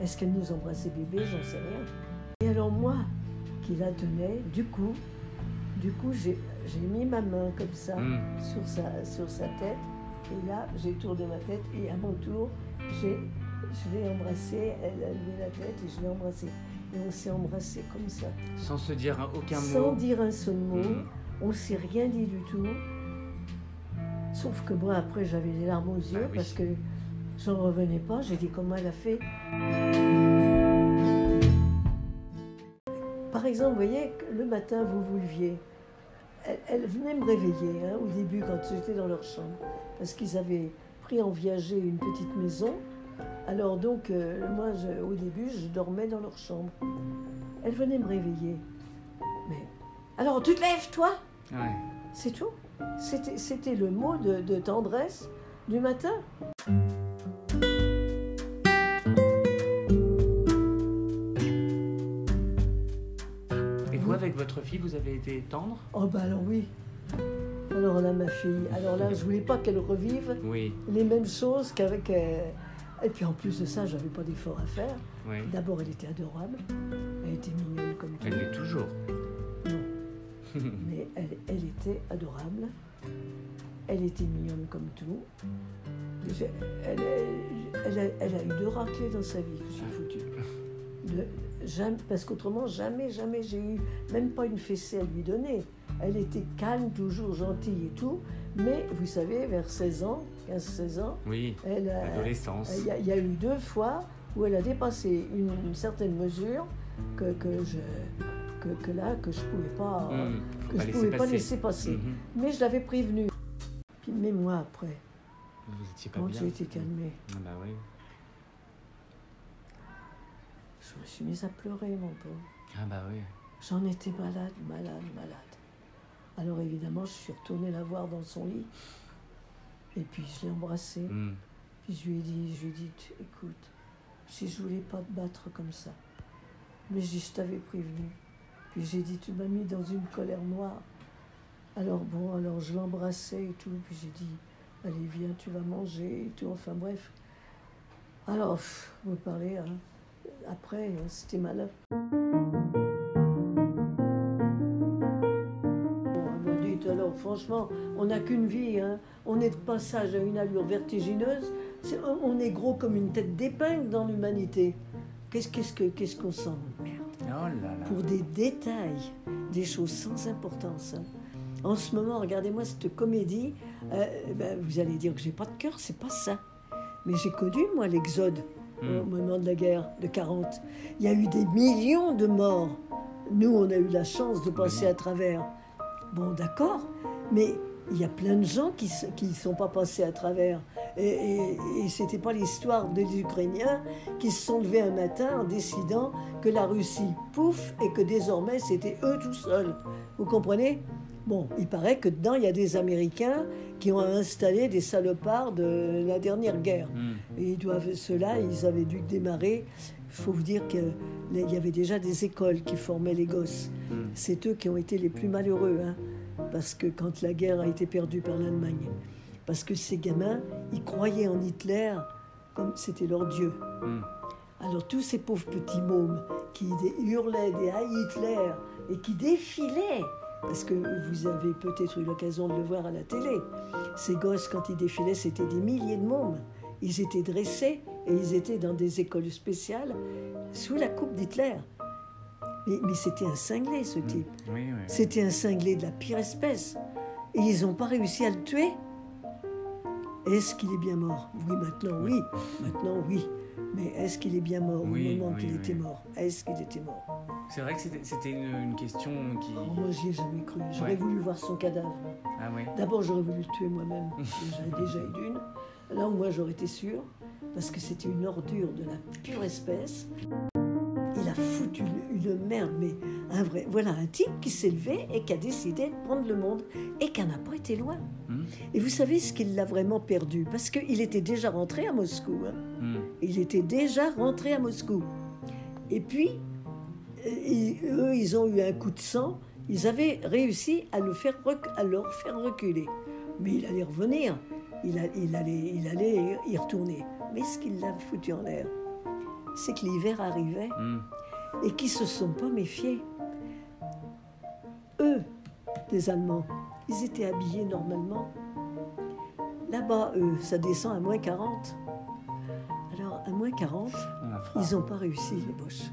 Est-ce qu'elle nous embrassait bébé? J'en sais rien. Et alors moi, qui la tenais, du coup, du coup, j'ai mis ma main comme ça Hmm. sur, sa, sur sa tête. Et là, j'ai tourné ma tête et à mon tour, je l'ai embrassée. Elle a levé la tête et je l'ai embrassée. Et on s'est embrassés comme ça. Sans se dire aucun Sans mot. dire un seul mot. Hmm. On ne s'est rien dit du tout. Sauf que moi, après, j'avais les larmes aux yeux Ah oui. parce que j'en revenais pas. J'ai dit comment elle a fait? Par exemple, vous voyez, le matin, vous vous leviez. Elle, elle venait me réveiller hein, au début quand j'étais dans leur chambre. Parce qu'ils avaient pris en viager une petite maison. Alors donc, euh, moi, je- au début, je dormais dans leur chambre. Elle venait me réveiller. Mais, alors, tu te lèves, toi? Ouais. c'est tout? C'était, c'était le mot de, de tendresse du matin. Et vous, avec votre fille, vous avez été tendre? Oh bah alors oui. Alors là, ma fille, alors là, je voulais pas qu'elle revive Oui. les mêmes choses qu'avec... euh, Et puis en plus de ça, j'avais pas d'effort à faire. Oui. D'abord, elle était adorable. Elle était mignonne comme tout. Elle l'est toujours. Non. <laughs> Mais elle, elle était adorable. Elle était mignonne comme tout. Je- elle, elle- a, elle a eu deux raclées dans sa vie que j'ai foutues. De- jamais- parce qu'autrement, jamais, jamais j'ai eu même pas une fessée à lui donner. Elle était calme, toujours gentille et tout. Mais vous savez, vers 16 ans, 15-16 ans, Oui. L'adolescence. il y, a, il y a eu deux fois où elle a dépassé une, une certaine mesure que, que, je, que, que là, que je ne pouvais pas, Hmm. Que pas je laisser pouvais pas passer. laisser passer. Mhm. Mais je l'avais prévenue. Puis, mais moi, après, Vous étiez pas quand j'ai été calmée, Ah bah oui. je me suis mise à pleurer, mon pauvre. Ah bah oui. J'en étais malade, malade, malade. Alors évidemment, je suis retournée la voir dans son lit. Et puis je l'ai embrassée. Hmm. Puis je lui ai dit, je lui ai dit, écoute, si je voulais pas te battre comme ça, mais je t'avais prévenu. Puis j'ai dit, tu m'as mis dans une colère noire. Alors bon, alors je l'embrassais et tout, puis j'ai dit, allez viens, tu vas manger et tout, enfin bref. Alors, vous parlez, hein. après, hein, c'était malin. Alors, franchement, on n'a qu'une vie, hein. on est de passage à une allure vertigineuse, on est gros comme une tête d'épingle dans l'humanité. Qu'est-ce qu'est-ce que- qu'est-ce qu'on s'en merde Oh là là. pour des détails, des choses sans importance. hein. En ce moment, regardez-moi cette comédie. euh, ben, vous allez dire que j'ai pas de cœur, c'est pas ça. Mais j'ai connu moi l'exode au Hmm. moment de la guerre de 40. Il y a eu des millions de morts. Nous, on a eu la chance de passer à travers. Bon, d'accord, mais il y a plein de gens qui ne sont pas passés à travers. Et, et, et c'était pas l'histoire des Ukrainiens qui se sont levés un matin en décidant que la Russie, pouf, et que désormais c'était eux tout seuls. Vous comprenez? Bon, il paraît que dedans, il y a des Américains qui ont installé des salopards de la dernière guerre. Hmm. Et ils doivent, ceux-là, ils avaient dû démarrer. Il faut vous dire qu'il y avait déjà des écoles qui formaient les gosses. Hmm. C'est eux qui ont été les plus malheureux, hein, parce que quand la guerre a été perdue par l'Allemagne. Parce que ces gamins, ils croyaient en Hitler comme c'était leur Dieu. Hmm. Alors tous ces pauvres petits mômes qui hurlaient des Heil Hitler et qui défilaient, parce que vous avez peut-être eu l'occasion de le voir à la télé, ces gosses quand ils défilaient c'était des milliers de mômes. Ils étaient dressés et ils étaient dans des écoles spéciales sous la coupe d'Hitler. Mais, mais c'était un cinglé ce type. Oui, oui. C'était un cinglé de la pire espèce. Et ils n'ont pas réussi à le tuer. Est-ce qu'il est bien mort? Oui, maintenant, oui. Maintenant, oui. Mais est-ce qu'il est bien mort Oui, au moment oui, qu'il oui. était mort? Est-ce qu'il était mort? C'est vrai que c'était- une, une question qui. Oh, Moi, j'y ai jamais cru. J'aurais Ouais. voulu voir son cadavre. Ah. D'abord, j'aurais voulu le tuer moi-même. J'avais déjà eu d'une. Là, moi, j'aurais été sûre, parce que c'était une ordure de la pure espèce. Il a foutu une, merde, mais un vrai. Voilà, un type qui s'est levé et qui a décidé de prendre le monde et qui n'a pas été loin. Hmm. Et vous savez ce qu'il l'a vraiment perdu? Parce qu'il était déjà rentré à Moscou. hein. Hmm. Il était déjà rentré à Moscou. Et puis, euh, eux, ils ont eu un coup de sang. Ils avaient réussi à le faire, à le faire reculer. Mais il allait revenir. Il, a- il allait, il allait y retourner. Mais ce qu'il l'a foutu en l'air, c'est que l'hiver arrivait Hmm. et qu'ils se sont pas méfiés. Eux, les Allemands, ils étaient habillés normalement. Là-bas, eux, ça descend à moins 40. Alors, à moins 40, On a froid. ils n'ont pas réussi, les Boches.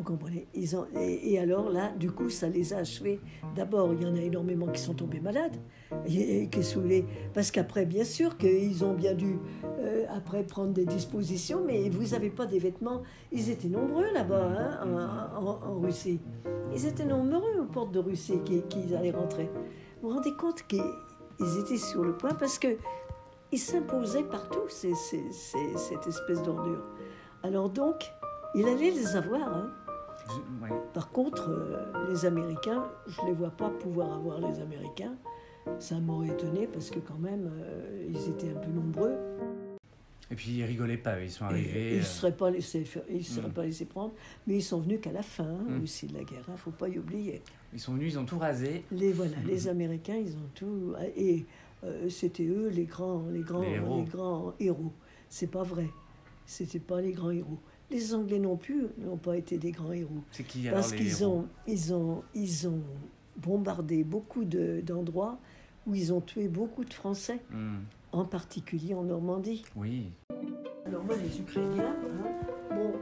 Vous comprenez? Ils ont, et, alors là, du coup, ça les a achevés. D'abord, il y en a énormément qui sont tombés malades. Qui sont les- parce qu'après, bien sûr, qu'ils ont bien dû, euh, après, prendre des dispositions, mais vous n'avez pas des vêtements. Ils étaient nombreux là-bas, hein, en, Russie. Ils étaient nombreux aux portes de Russie qui, qui allaient rentrer. Vous vous rendez compte qu'ils étaient sur le point parce que ils s'imposaient partout, cette espèce d'ordure. Alors donc, il allait les avoir. hein. Ouais. Par contre, euh, les Américains, je ne les vois pas pouvoir avoir les Américains. Ça m'aurait étonné parce que quand même, euh, ils étaient un peu nombreux. Et puis ils rigolaient pas, ils sont Et arrivés. ils ne euh, seraient pas laissés faire- ils se seraient Mm. pas laissés prendre. Mais ils sont venus qu'à la fin hein, Mm. aussi de la guerre. Il ne faut pas y oublier. Ils sont venus, ils ont tout rasé. Les voilà, <laughs> les Américains, ils ont tout. Et euh, c'était eux les grands, les grands, Les héros. les grands héros. C'est pas vrai. C'était pas les grands héros. Les Anglais non plus n'ont pas été des grands héros. C'est qui alors Parce qu'ils ont, ils ont, ils ont bombardé beaucoup de- d'endroits où ils ont tué beaucoup de Français, Hmm. en particulier en Normandie. Oui. Alors moi, les Ukrainiens, hein, bon,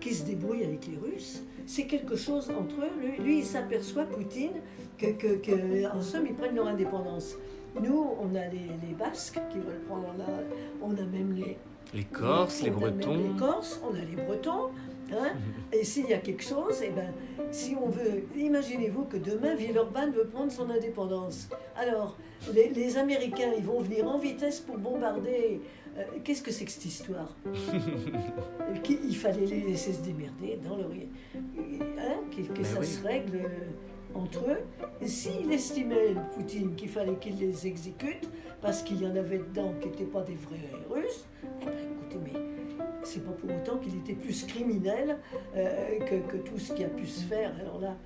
qui se débrouillent avec les Russes, c'est quelque chose entre eux. Lui, lui, il s'aperçoit, Poutine, que, que, que, en somme, ils prennent leur indépendance. Nous, on a les, les Basques qui veulent prendre, on a, on a même les, Les Corses, les Bretons. les Corses, on a les Bretons. hein. <laughs> Et s'il y a quelque chose, eh ben, si on veut, imaginez-vous que demain Villeurbanne veut prendre son indépendance. Alors, les, les Américains, ils vont venir en vitesse pour bombarder. Euh, Qu'est-ce que c'est que cette histoire? <laughs> Il fallait les laisser se démerder dans leur... Hein, que que Ben ça oui. se règle euh, entre eux. Et s'il estimait, Poutine, qu'il fallait qu'il les exécute, parce qu'il y en avait dedans qui n'étaient pas des vrais Russes, eh ben, écoutez, mais c'est pas pour autant qu'il était plus criminel euh, que, que tout ce qui a pu se faire. Alors là,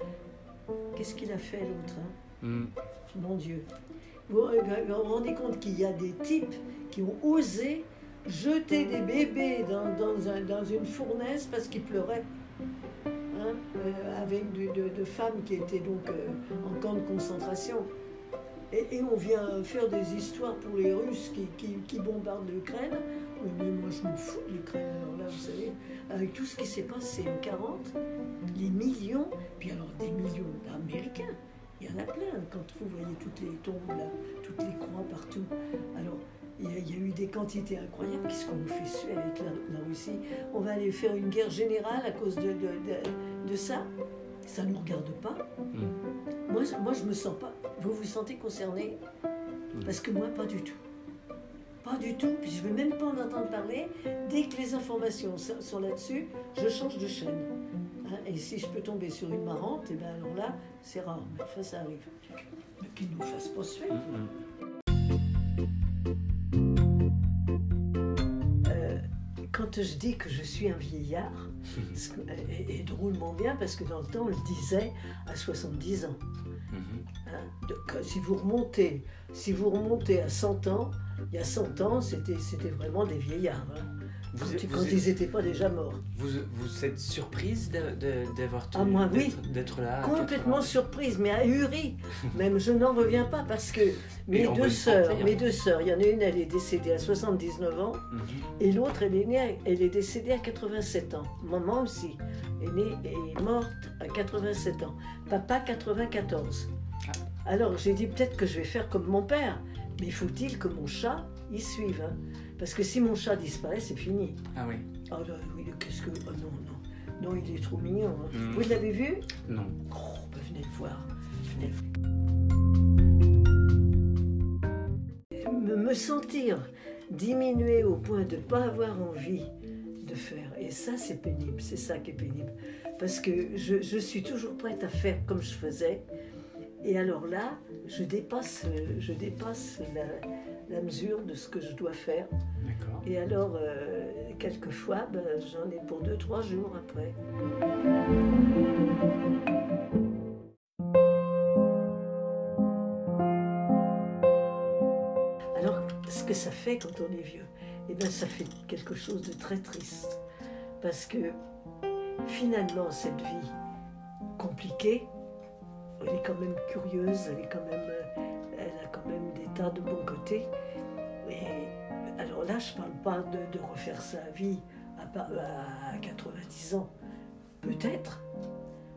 qu'est-ce qu'il a fait l'autre hein? Hmm. Mon Dieu. Vous vous vous rendez compte qu'il y a des types qui ont osé jeter des bébés dans, dans un- dans une fournaise parce qu'ils pleuraient? Euh, avec de, de- de femmes qui étaient donc euh, en camp de concentration. Et, on vient faire des histoires pour les Russes qui, bombardent l'Ukraine. Mais moi je m'en fous de l'Ukraine. Alors là, vous savez, avec tout ce qui s'est passé en 40, les millions, puis alors des millions d'Américains. Il y en a plein quand vous voyez toutes les tombes là, toutes les croix partout. Alors, il y, a, il y a eu des quantités incroyables. Qu'est-ce qu'on nous fait suer avec la, la Russie? On va aller faire une guerre générale à cause de, de, de- de ça? Ça ne nous regarde pas. Moi, je- moi, je me sens pas. Vous vous sentez concerné? Parce que moi, pas du tout. Pas du tout. Puis je ne vais même pas en entendre parler. Dès que les informations so- sont là-dessus, je change de chaîne. Hein, et si je peux tomber sur une marrante, et ben alors là, c'est rare. Mais enfin, ça arrive. Mais qu'ils ne nous fassent pas suer. Hmm, quand je dis que je suis un vieillard, que- et, et drôlement bien, parce que dans le temps, on le disait à 70 ans. hmm. hein. Que si vous remontez, si vous remontez à 100 ans, il y a 100 ans, c'était, c'était vraiment des vieillards. hein. Vous, quand êtes- quand vous êtes- ils n'étaient pas déjà morts. vous, vous êtes surprise d'avoir Ah, moi, oui. d'être- d'être là Complètement 80? surprise, mais ahurie. <laughs> Même je n'en reviens pas parce que mes deux sœurs, mes deux sœurs, il y en a une, elle est décédée à 79 ans. Mhm. Et l'autre, elle est née, elle est décédée à 87 ans. Maman aussi est née et est morte à 87 ans. Papa 94. Ah. Alors j'ai dit peut-être que je vais faire comme mon père, mais faut-il que mon chat, ils suivent. hein. Parce que si mon chat disparaît, c'est fini. Ah oui. Ah là, oui, qu'est-ce que. Oh non, non. Non, il est trop mignon. hein. Mm. Vous l'avez vu? Non. Oh, bah, venez le voir. Venez le voir. Me, sentir diminuer au point de ne pas avoir envie de faire. Et ça, c'est pénible. C'est ça qui est pénible. Parce que je, je suis toujours prête à faire comme je faisais. Et alors là, je dépasse, je dépasse la, la mesure de ce que je dois faire. Et alors, euh, quelquefois, ben, j'en ai pour deux, trois jours après. Alors, ce que ça fait quand on est vieux, eh bien, ça fait quelque chose de très triste. Parce que finalement, cette vie compliquée, elle est quand même curieuse, elle, est quand même, euh, elle a quand même de bons côtés. Et alors là, je ne parle pas de, de refaire sa vie à, pa- à 90 ans. Peut-être.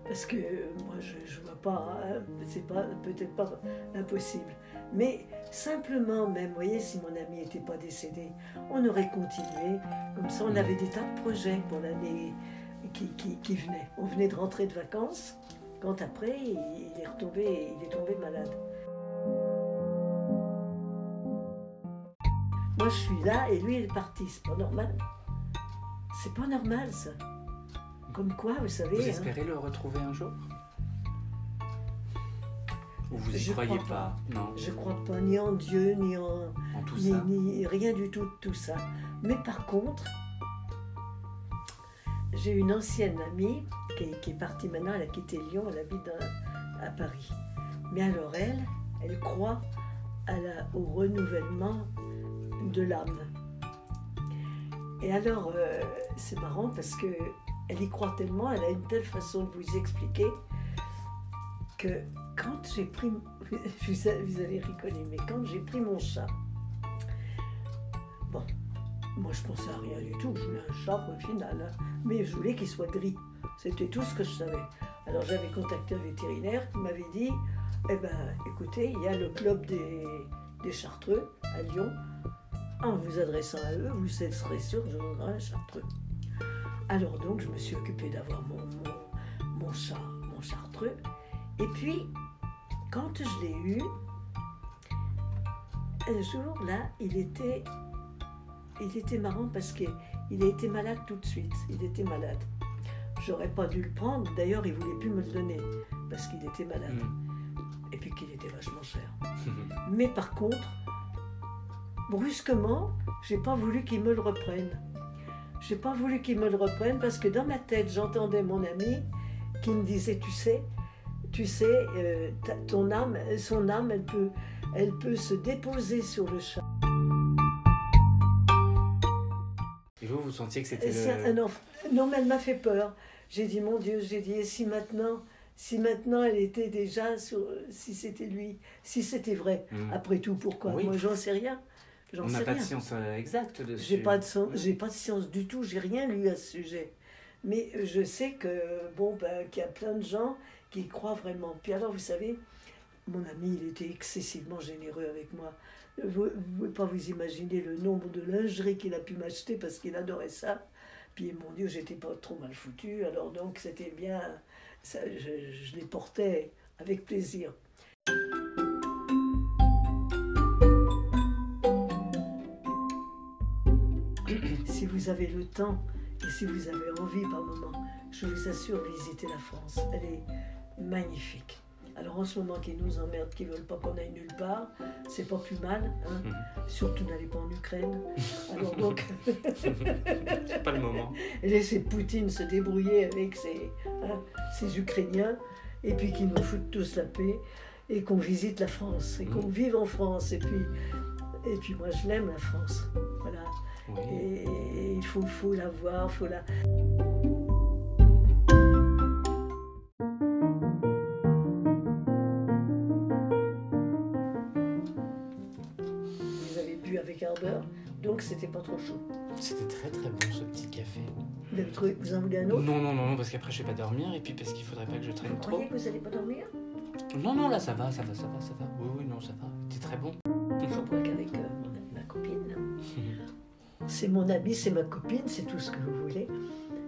Parce que euh, moi, je ne vois pas, hein, c'est pas peut-être pas impossible. Mais simplement, même, vous voyez, si mon ami n'était pas décédé, on aurait continué. Comme ça, on avait des tas de projets pour l'année qui, qui, qui venait. On venait de rentrer de vacances, quand après, il est retombé, il est tombé malade. Moi, je suis là et lui, il est parti. C'est pas normal. C'est pas normal, ça. Comme quoi, vous savez. Vous hein, espérez le retrouver un jour? Ou vous y Je croyez crois pas, Non. je crois pas ni en Dieu, ni en, En tout ni, ça. ni rien du tout de tout ça. Mais par contre, j'ai une ancienne amie qui est, qui est partie maintenant, elle a quitté Lyon, elle habite dans- à Paris. Mais alors elle, elle croit à la- au renouvellement de l'âme. Et alors, euh, c'est marrant parce que elle y croit tellement, elle a une telle façon de vous expliquer que quand j'ai pris, <laughs> vous, allez rigoler, mais quand j'ai pris mon chat, bon, moi je pensais à rien du tout, je voulais un chat au final, hein. mais je voulais qu'il soit gris, c'était tout ce que je savais. Alors j'avais contacté un vétérinaire qui m'avait dit, eh ben écoutez, il y a le club des, des Chartreux à Lyon, en vous adressant à eux, vous serez sûr que je un Chartreux. Alors donc je me suis occupée d'avoir mon, mon, mon chat, mon Chartreux, et puis quand je l'ai eu, un jour là, il était, il était marrant parce qu'il a été malade tout de suite. Il était malade. J'aurais pas dû le prendre. D'ailleurs, il voulait plus me le donner parce qu'il était malade Mm. et puis qu'il était vachement cher. <laughs> Mais par contre, brusquement, j'ai pas voulu qu'il me le reprenne. J'ai pas voulu qu'il me le reprenne parce que dans ma tête, j'entendais mon ami qui me disait, tu sais, tu sais, euh, ton âme, son âme, elle peut, elle peut se déposer sur le chat. Et vous, vous sentiez que c'était le... un enfant. Non, mais elle m'a fait peur. J'ai dit, mon Dieu, j'ai dit, et si maintenant, si maintenant elle était déjà sur, si c'était lui, si c'était vrai. Mm. Après tout, pourquoi? Oui. Moi, j'en sais rien. On n'a sais pas de science euh, exacte dessus. J'ai pas de science, j'ai pas de science du tout. J'ai rien lu à ce sujet. Mais je sais que bon, ben, qu'il y a plein de gens qui y croient vraiment. Puis alors, vous savez, mon ami, il était excessivement généreux avec moi. Vous ne pouvez pas vous imaginer le nombre de lingerie qu'il a pu m'acheter parce qu'il adorait ça. Puis mon Dieu, j'étais pas trop mal foutue. Alors donc, c'était bien. Ça, je, je les portais avec plaisir. Vous avez le temps et si vous avez envie par moment, je vous assure, visitez la France. Elle est magnifique. Alors en ce moment, qui nous emmerdent, qui veulent pas qu'on aille nulle part, c'est pas plus mal. hein. Mhm. Surtout n'allez pas en Ukraine. Alors donc, <laughs> C'est pas le moment. <laughs> laissez Poutine se débrouiller avec ses, hein, ses Ukrainiens, et puis qu'ils nous foutent tous la paix, et qu'on visite la France, et qu'on Mhm. vive en France. Et puis, et puis moi, je l'aime, la France. Voilà. Oui. Et il faut, faut la voir, faut la. Vous avez bu avec ardeur, donc c'était pas trop chaud. C'était très très bon ce petit café. Vous, avez trouvé- vous en voulez un autre? Non, non, non, parce qu'après je vais pas dormir et puis parce qu'il faudrait pas que je traîne Vous trop. croyez que vous allez pas dormir? Non, non, là ça va, ça va, ça va, ça va. Oui, oui, non, ça va. C'était très bon. Je c'est mon ami, c'est ma copine, c'est tout ce que vous voulez.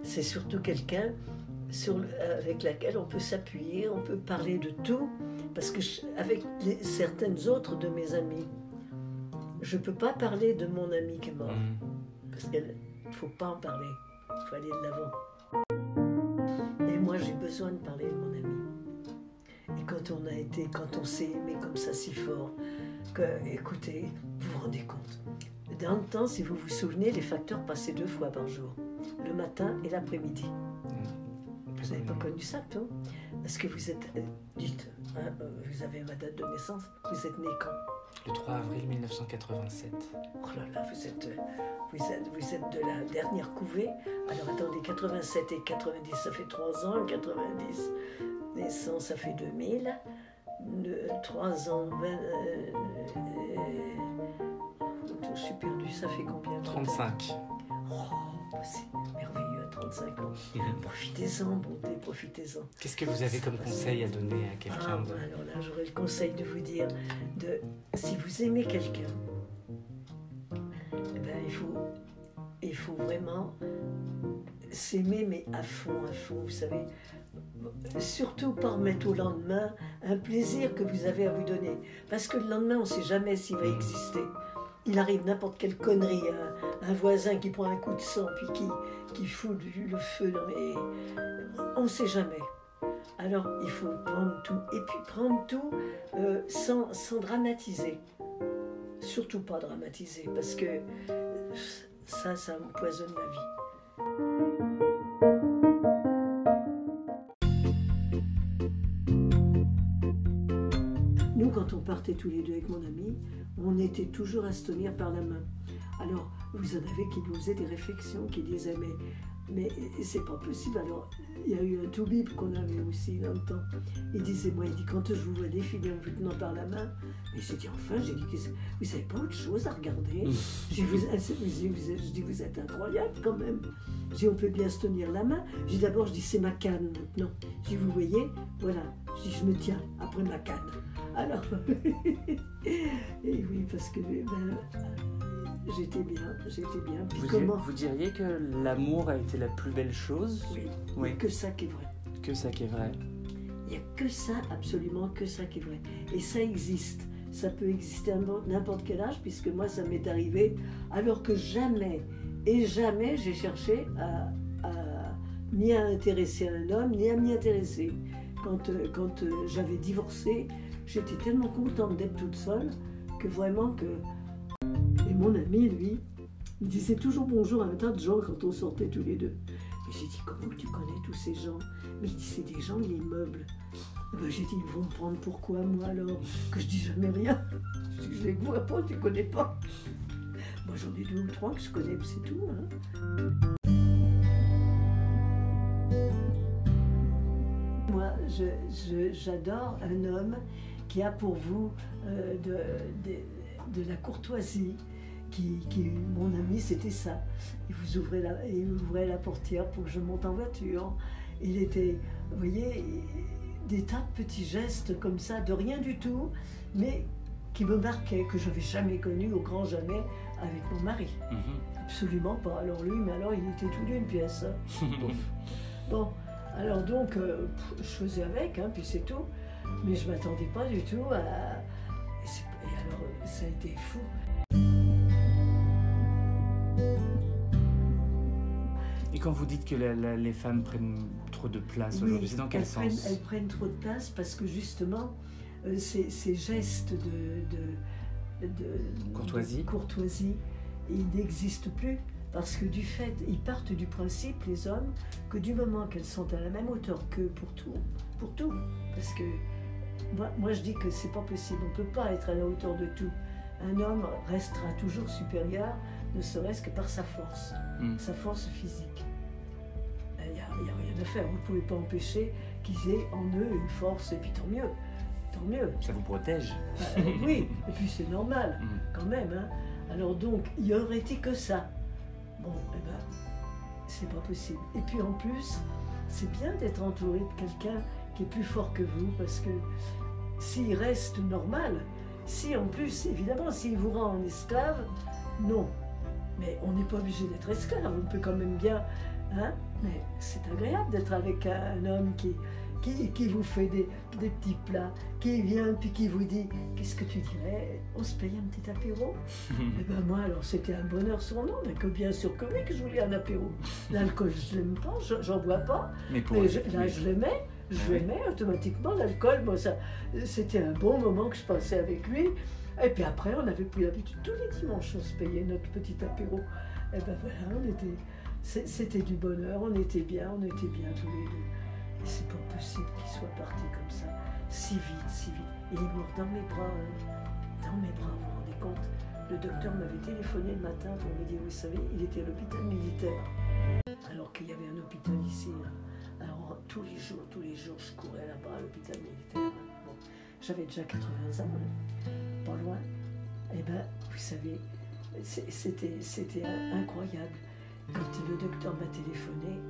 C'est surtout quelqu'un sur avec laquelle on peut s'appuyer, on peut parler de tout, parce que je- avec les- certaines autres de mes amies, je peux pas parler de mon ami qui est mort, Mm. parce qu'il ne faut pas en parler, il faut aller de l'avant. Et moi, j'ai besoin de parler de mon ami. Et quand on a été, quand on s'est aimé comme ça si fort, que, écoutez, vous vous rendez compte. Dans le temps, si vous vous souvenez, les facteurs passaient deux fois par jour, le matin et l'après-midi. Vous n'avez pas connu ça, toi? Parce que vous êtes, dites, hein, euh, vous avez ma date de naissance, vous êtes né quand? Le 3 avril 1987. Oh là là, vous êtes, vous êtes, vous êtes de la dernière couvée. Alors attendez, 87 et 90, ça fait 3 ans. 90, naissance, ça fait 2000. 3 ans, 20, euh, euh, je suis perdu, ça fait combien 35. Oh, bah, c'est merveilleux à 35 ans. Profitez-en, bonté, profitez-en. Qu'est-ce que vous avez comme conseil à donner à Ah, quelqu'un de... bah, alors là, j'aurais le conseil de vous dire, de, si vous aimez quelqu'un, eh ben, il, faut, il faut vraiment s'aimer, mais à fond, à fond, vous savez. Surtout pas remettre au lendemain un plaisir que vous avez à vous donner. Parce que le lendemain, on ne sait jamais s'il va exister. Il arrive n'importe quelle connerie, un, un voisin qui prend un coup de sang, puis qui, qui fout le feu dans les... On ne sait jamais. Alors, il faut prendre tout. Et puis prendre tout euh, sans, sans dramatiser. Surtout pas dramatiser, parce que euh, ça, ça empoisonne la vie. Tous les deux avec mon ami, on était toujours à se tenir par la main. Alors, vous en avez qui nous faisaient des réflexions, qui disaient, mais, mais c'est pas possible. Alors, il y a eu un tout bip qu'on avait aussi dans le temps. Il disait, moi, il dit, quand je vous vois défiler en vous tenant par la main, et j'ai dit, enfin, j'ai dit, vous n'avez pas autre chose à regarder J'ai dit, vous, je dis, vous êtes incroyable quand même. Je dis, on peut bien se tenir la main. Dis, d'abord, je dis, c'est ma canne maintenant. Dis, vous voyez, voilà. Je dis, je me tiens après ma canne. Alors, <laughs> et oui, parce que ben, j'étais bien, j'étais bien. Puis Vous, comment vous diriez que l'amour a été la plus belle chose? Oui, Oui. que ça qui est vrai. Que ça qui est vrai. Il n'y a que ça, absolument que ça qui est vrai. Et ça existe. Ça peut exister à n'importe quel âge, puisque moi, ça m'est arrivé alors que jamais, et jamais, j'ai cherché à, à- ni à intéresser un homme, ni à m'y intéresser. Quand, euh, quand euh, j'avais divorcé, j'étais tellement contente d'être toute seule que vraiment que... Mon ami, lui, il disait toujours bonjour à un tas de gens quand on sortait tous les deux. J'ai dit, comment tu connais tous ces gens? Mais il dit, c'est des gens de l'immeuble. Eh ben, j'ai dit, ils vont me prendre pourquoi, moi, alors? Que je dis jamais rien. Je je les vois pas, tu connais pas. Moi, j'en ai deux ou trois que je connais, c'est tout. hein. Moi, j'adore un homme qui a pour vous euh, de, de- de la courtoisie. Qui, qui- mon ami, c'était ça. Il vous ouvrait la, il ouvrait la portière pour que je monte en voiture. Il était, vous voyez, des tas de petits gestes comme ça, de rien du tout, mais qui me marquaient, que je n'avais jamais connu, au grand jamais, avec mon mari. Mhm. Absolument pas. Alors lui, mais alors il était tout d'une pièce. <laughs> Bon, alors donc, euh, je faisais avec, hein, puis c'est tout. Mais je m'attendais pas du tout à. Et, alors, ça a été fou. Et quand vous dites que la- la- les femmes prennent trop de place Oui, aujourd'hui, c'est dans quel elles prennent, sens elles prennent trop de place parce que justement, euh, ces, ces gestes de, de, de- Courtoisie. de courtoisie, ils n'existent plus. Parce que du fait, ils partent du principe, les hommes, que du moment qu'elles sont à la même hauteur qu'eux pour tout, pour tout, parce que moi, moi je dis que c'est pas possible, on peut pas être à la hauteur de tout. Un homme restera toujours supérieur, ne serait-ce que par sa force Mm. sa force physique. Il n'y a, a rien à faire, vous ne pouvez pas empêcher qu'ils aient en eux une force, et puis tant mieux, tant mieux. Ça vous protège Euh, oui, et puis c'est normal, Mm. quand même. hein. Alors donc, il y aurait été que ça. Bon, eh ben, c'est pas possible. Et puis en plus, c'est bien d'être entouré de quelqu'un qui est plus fort que vous, parce que s'il reste normal, si en plus, évidemment, s'il vous rend en esclave, non. Mais on n'est pas obligé d'être esclave, on peut quand même bien. Hein mais c'est agréable d'être avec un, homme qui, qui, qui, vous fait des, des, petits plats, qui vient puis qui vous dit Qu'est-ce que tu dirais? On se paye un petit apéro? Et <laughs> eh ben moi, alors c'était un bonheur sans nom, mais que bien sûr que oui, que je voulais un apéro. L'alcool, je l'aime pas, j'en bois pas. Mais, pour mais je, là, je l'aimais je l'aimais automatiquement. L'alcool, moi, ça, c'était un bon moment que je passais avec lui. Et puis après, on avait pris l'habitude, tous les dimanches, on se payait notre petit apéro. Et ben voilà, on était, c'était du bonheur, on était bien, on était bien tous les deux. Et c'est pas possible qu'il soit parti comme ça, si vite, si vite. Il est mort dans mes bras, hein. dans mes bras, vous vous rendez compte? Le docteur m'avait téléphoné le matin pour me dire, vous savez, il était à l'hôpital militaire, alors qu'il y avait un hôpital ici. Alors tous les jours, tous les jours, je courais là-bas à l'hôpital militaire. Bon, J'avais déjà 80 ans, hein, pas loin. Et eh ben, vous savez, c'était incroyable. Quand le docteur m'a téléphoné,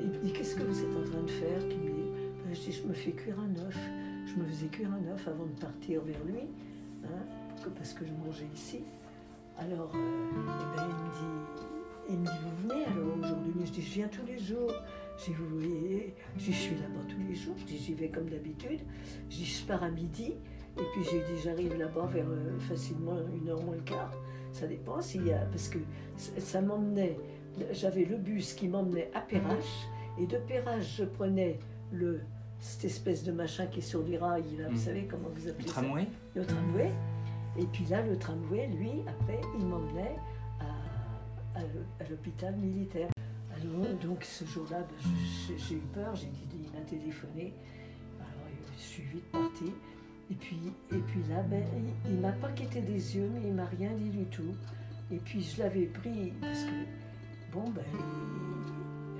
il me dit Qu'est-ce que vous êtes en train de faire? Ben, Je dis Je me fais cuire un œuf. Je me faisais cuire un œuf avant de partir vers lui, hein, parce que je mangeais ici. Alors, euh, eh ben, il me dit il me dit, vous venez alors aujourd'hui? Je dis, je viens tous les jours. Je dis, vous voyez, je, suis là-bas tous les jours. Je dis, j'y vais comme d'habitude. Je dis, je pars à midi. Et puis j'ai dit, j'arrive là-bas vers euh, facilement une heure moins le quart. Ça dépend s'il y a. Parce que ça m'emmenait. J'avais le bus qui m'emmenait à Perrache. Et de Perrache, je prenais le, cette espèce de machin qui est sur les rails. Là, Vous hmm. savez comment vous appelez le tramway Le tramway. Et puis là, le tramway, lui, après, il m'emmenait à l'hôpital militaire. Alors, donc ce jour-là, ben, j'ai eu peur, j'ai dit, il m'a téléphoné. Alors je suis vite partie. Et puis, et puis là, ben, il ne m'a pas quitté des yeux, mais il m'a rien dit du tout. Et puis je l'avais pris, parce que, bon, ben,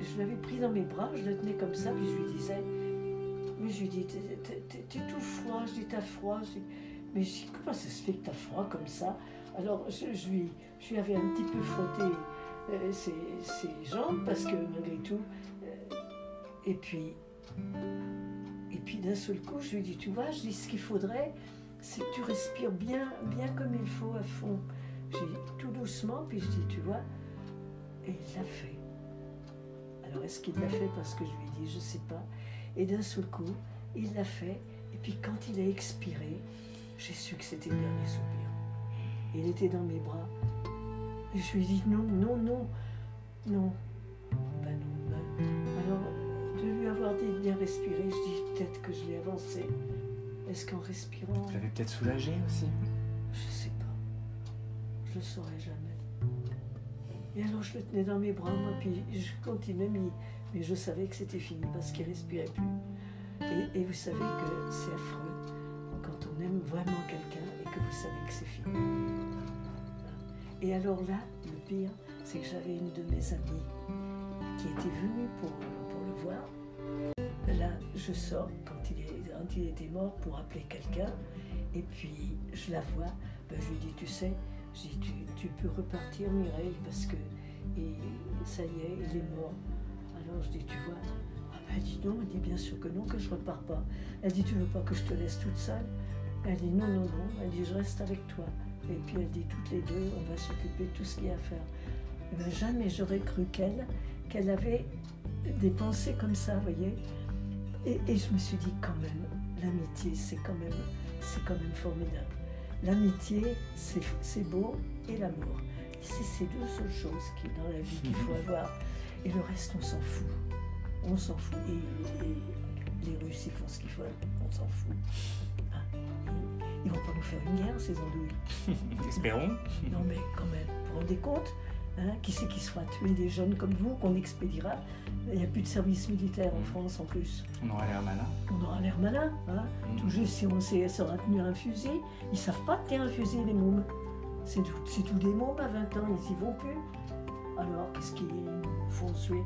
je l'avais pris dans mes bras, je le tenais comme ça, puis je lui disais, mais je lui dis, t'es tout froid, je dis, t'as froid. Mais je dis, comment ça se fait que t'as froid comme ça? Alors je, lui, je lui avais un petit peu frotté euh, ses, jambes parce que malgré tout. Euh, et puis, et puis d'un seul coup, je lui dis, tu vois, je dis, ce qu'il faudrait, c'est que tu respires bien, bien comme il faut à fond. J'ai tout doucement, puis je dis, tu vois, et il l'a fait. Alors est-ce qu'il l'a fait parce que je lui ai dit, je sais pas. Et d'un seul coup, il l'a fait. Et puis quand il a expiré, j'ai su que c'était le dernier soupir. Il était dans mes bras. Et je lui ai dit non, non, non, non. Ben non, ben. Alors, de lui avoir dit de bien respirer, je dis peut-être que je l'ai avancé. Est-ce qu'en respirant. Vous l'avez peut-être soulagé aussi? Je sais pas. Je le saurais jamais. Et alors je le tenais dans mes bras, moi, puis je continuais, mais, je savais que c'était fini parce qu'il respirait plus. Et, vous savez que c'est affreux quand on aime vraiment quelqu'un et que vous savez que c'est fini. Et alors là, le pire, c'est que j'avais une de mes amies qui était venue pour, le voir. Là, je sors quand il était mort pour appeler quelqu'un. Et puis, je la vois. Ben, je lui dis, tu sais, je dis, tu, tu, peux repartir, Mireille, parce que et, ça y est, il est mort. Alors je dis, tu vois, ah ben, elle dit non, elle dit bien sûr que non, que je repars pas. Elle dit, tu veux pas que je te laisse toute seule? Elle dit, non, non, non. Elle dit, je reste avec toi. Et puis elle dit toutes les deux, on va s'occuper de tout ce qu'il y a à faire. Et jamais j'aurais cru qu'elle, qu'elle avait des pensées comme ça, vous voyez. Et, je me suis dit quand même, l'amitié, c'est quand même, c'est quand même formidable. L'amitié, c'est beau, et l'amour. C'est ces deux seules choses qui, dans la vie qu'il faut avoir. Et le reste, on s'en fout. On s'en fout. Et, les Russes, ils font ce qu'il faut, on s'en fout. Ils vont pas nous faire une guerre, ces andouilles. <laughs> Espérons. Non, mais quand même, vous vous rendez compte hein, Qui c'est qui sera tué Des jeunes comme vous qu'on expédiera Il n'y a plus de service militaire en France en plus. On aura l'air malin. On aura l'air malin. Hein mm. Tout juste si on sait, sera tenu un fusil. Ils savent pas tenir un fusil, les mômes. C'est tout, tout, des mômes à 20 ans, ils y vont plus. Alors, qu'est-ce qu'ils font tuer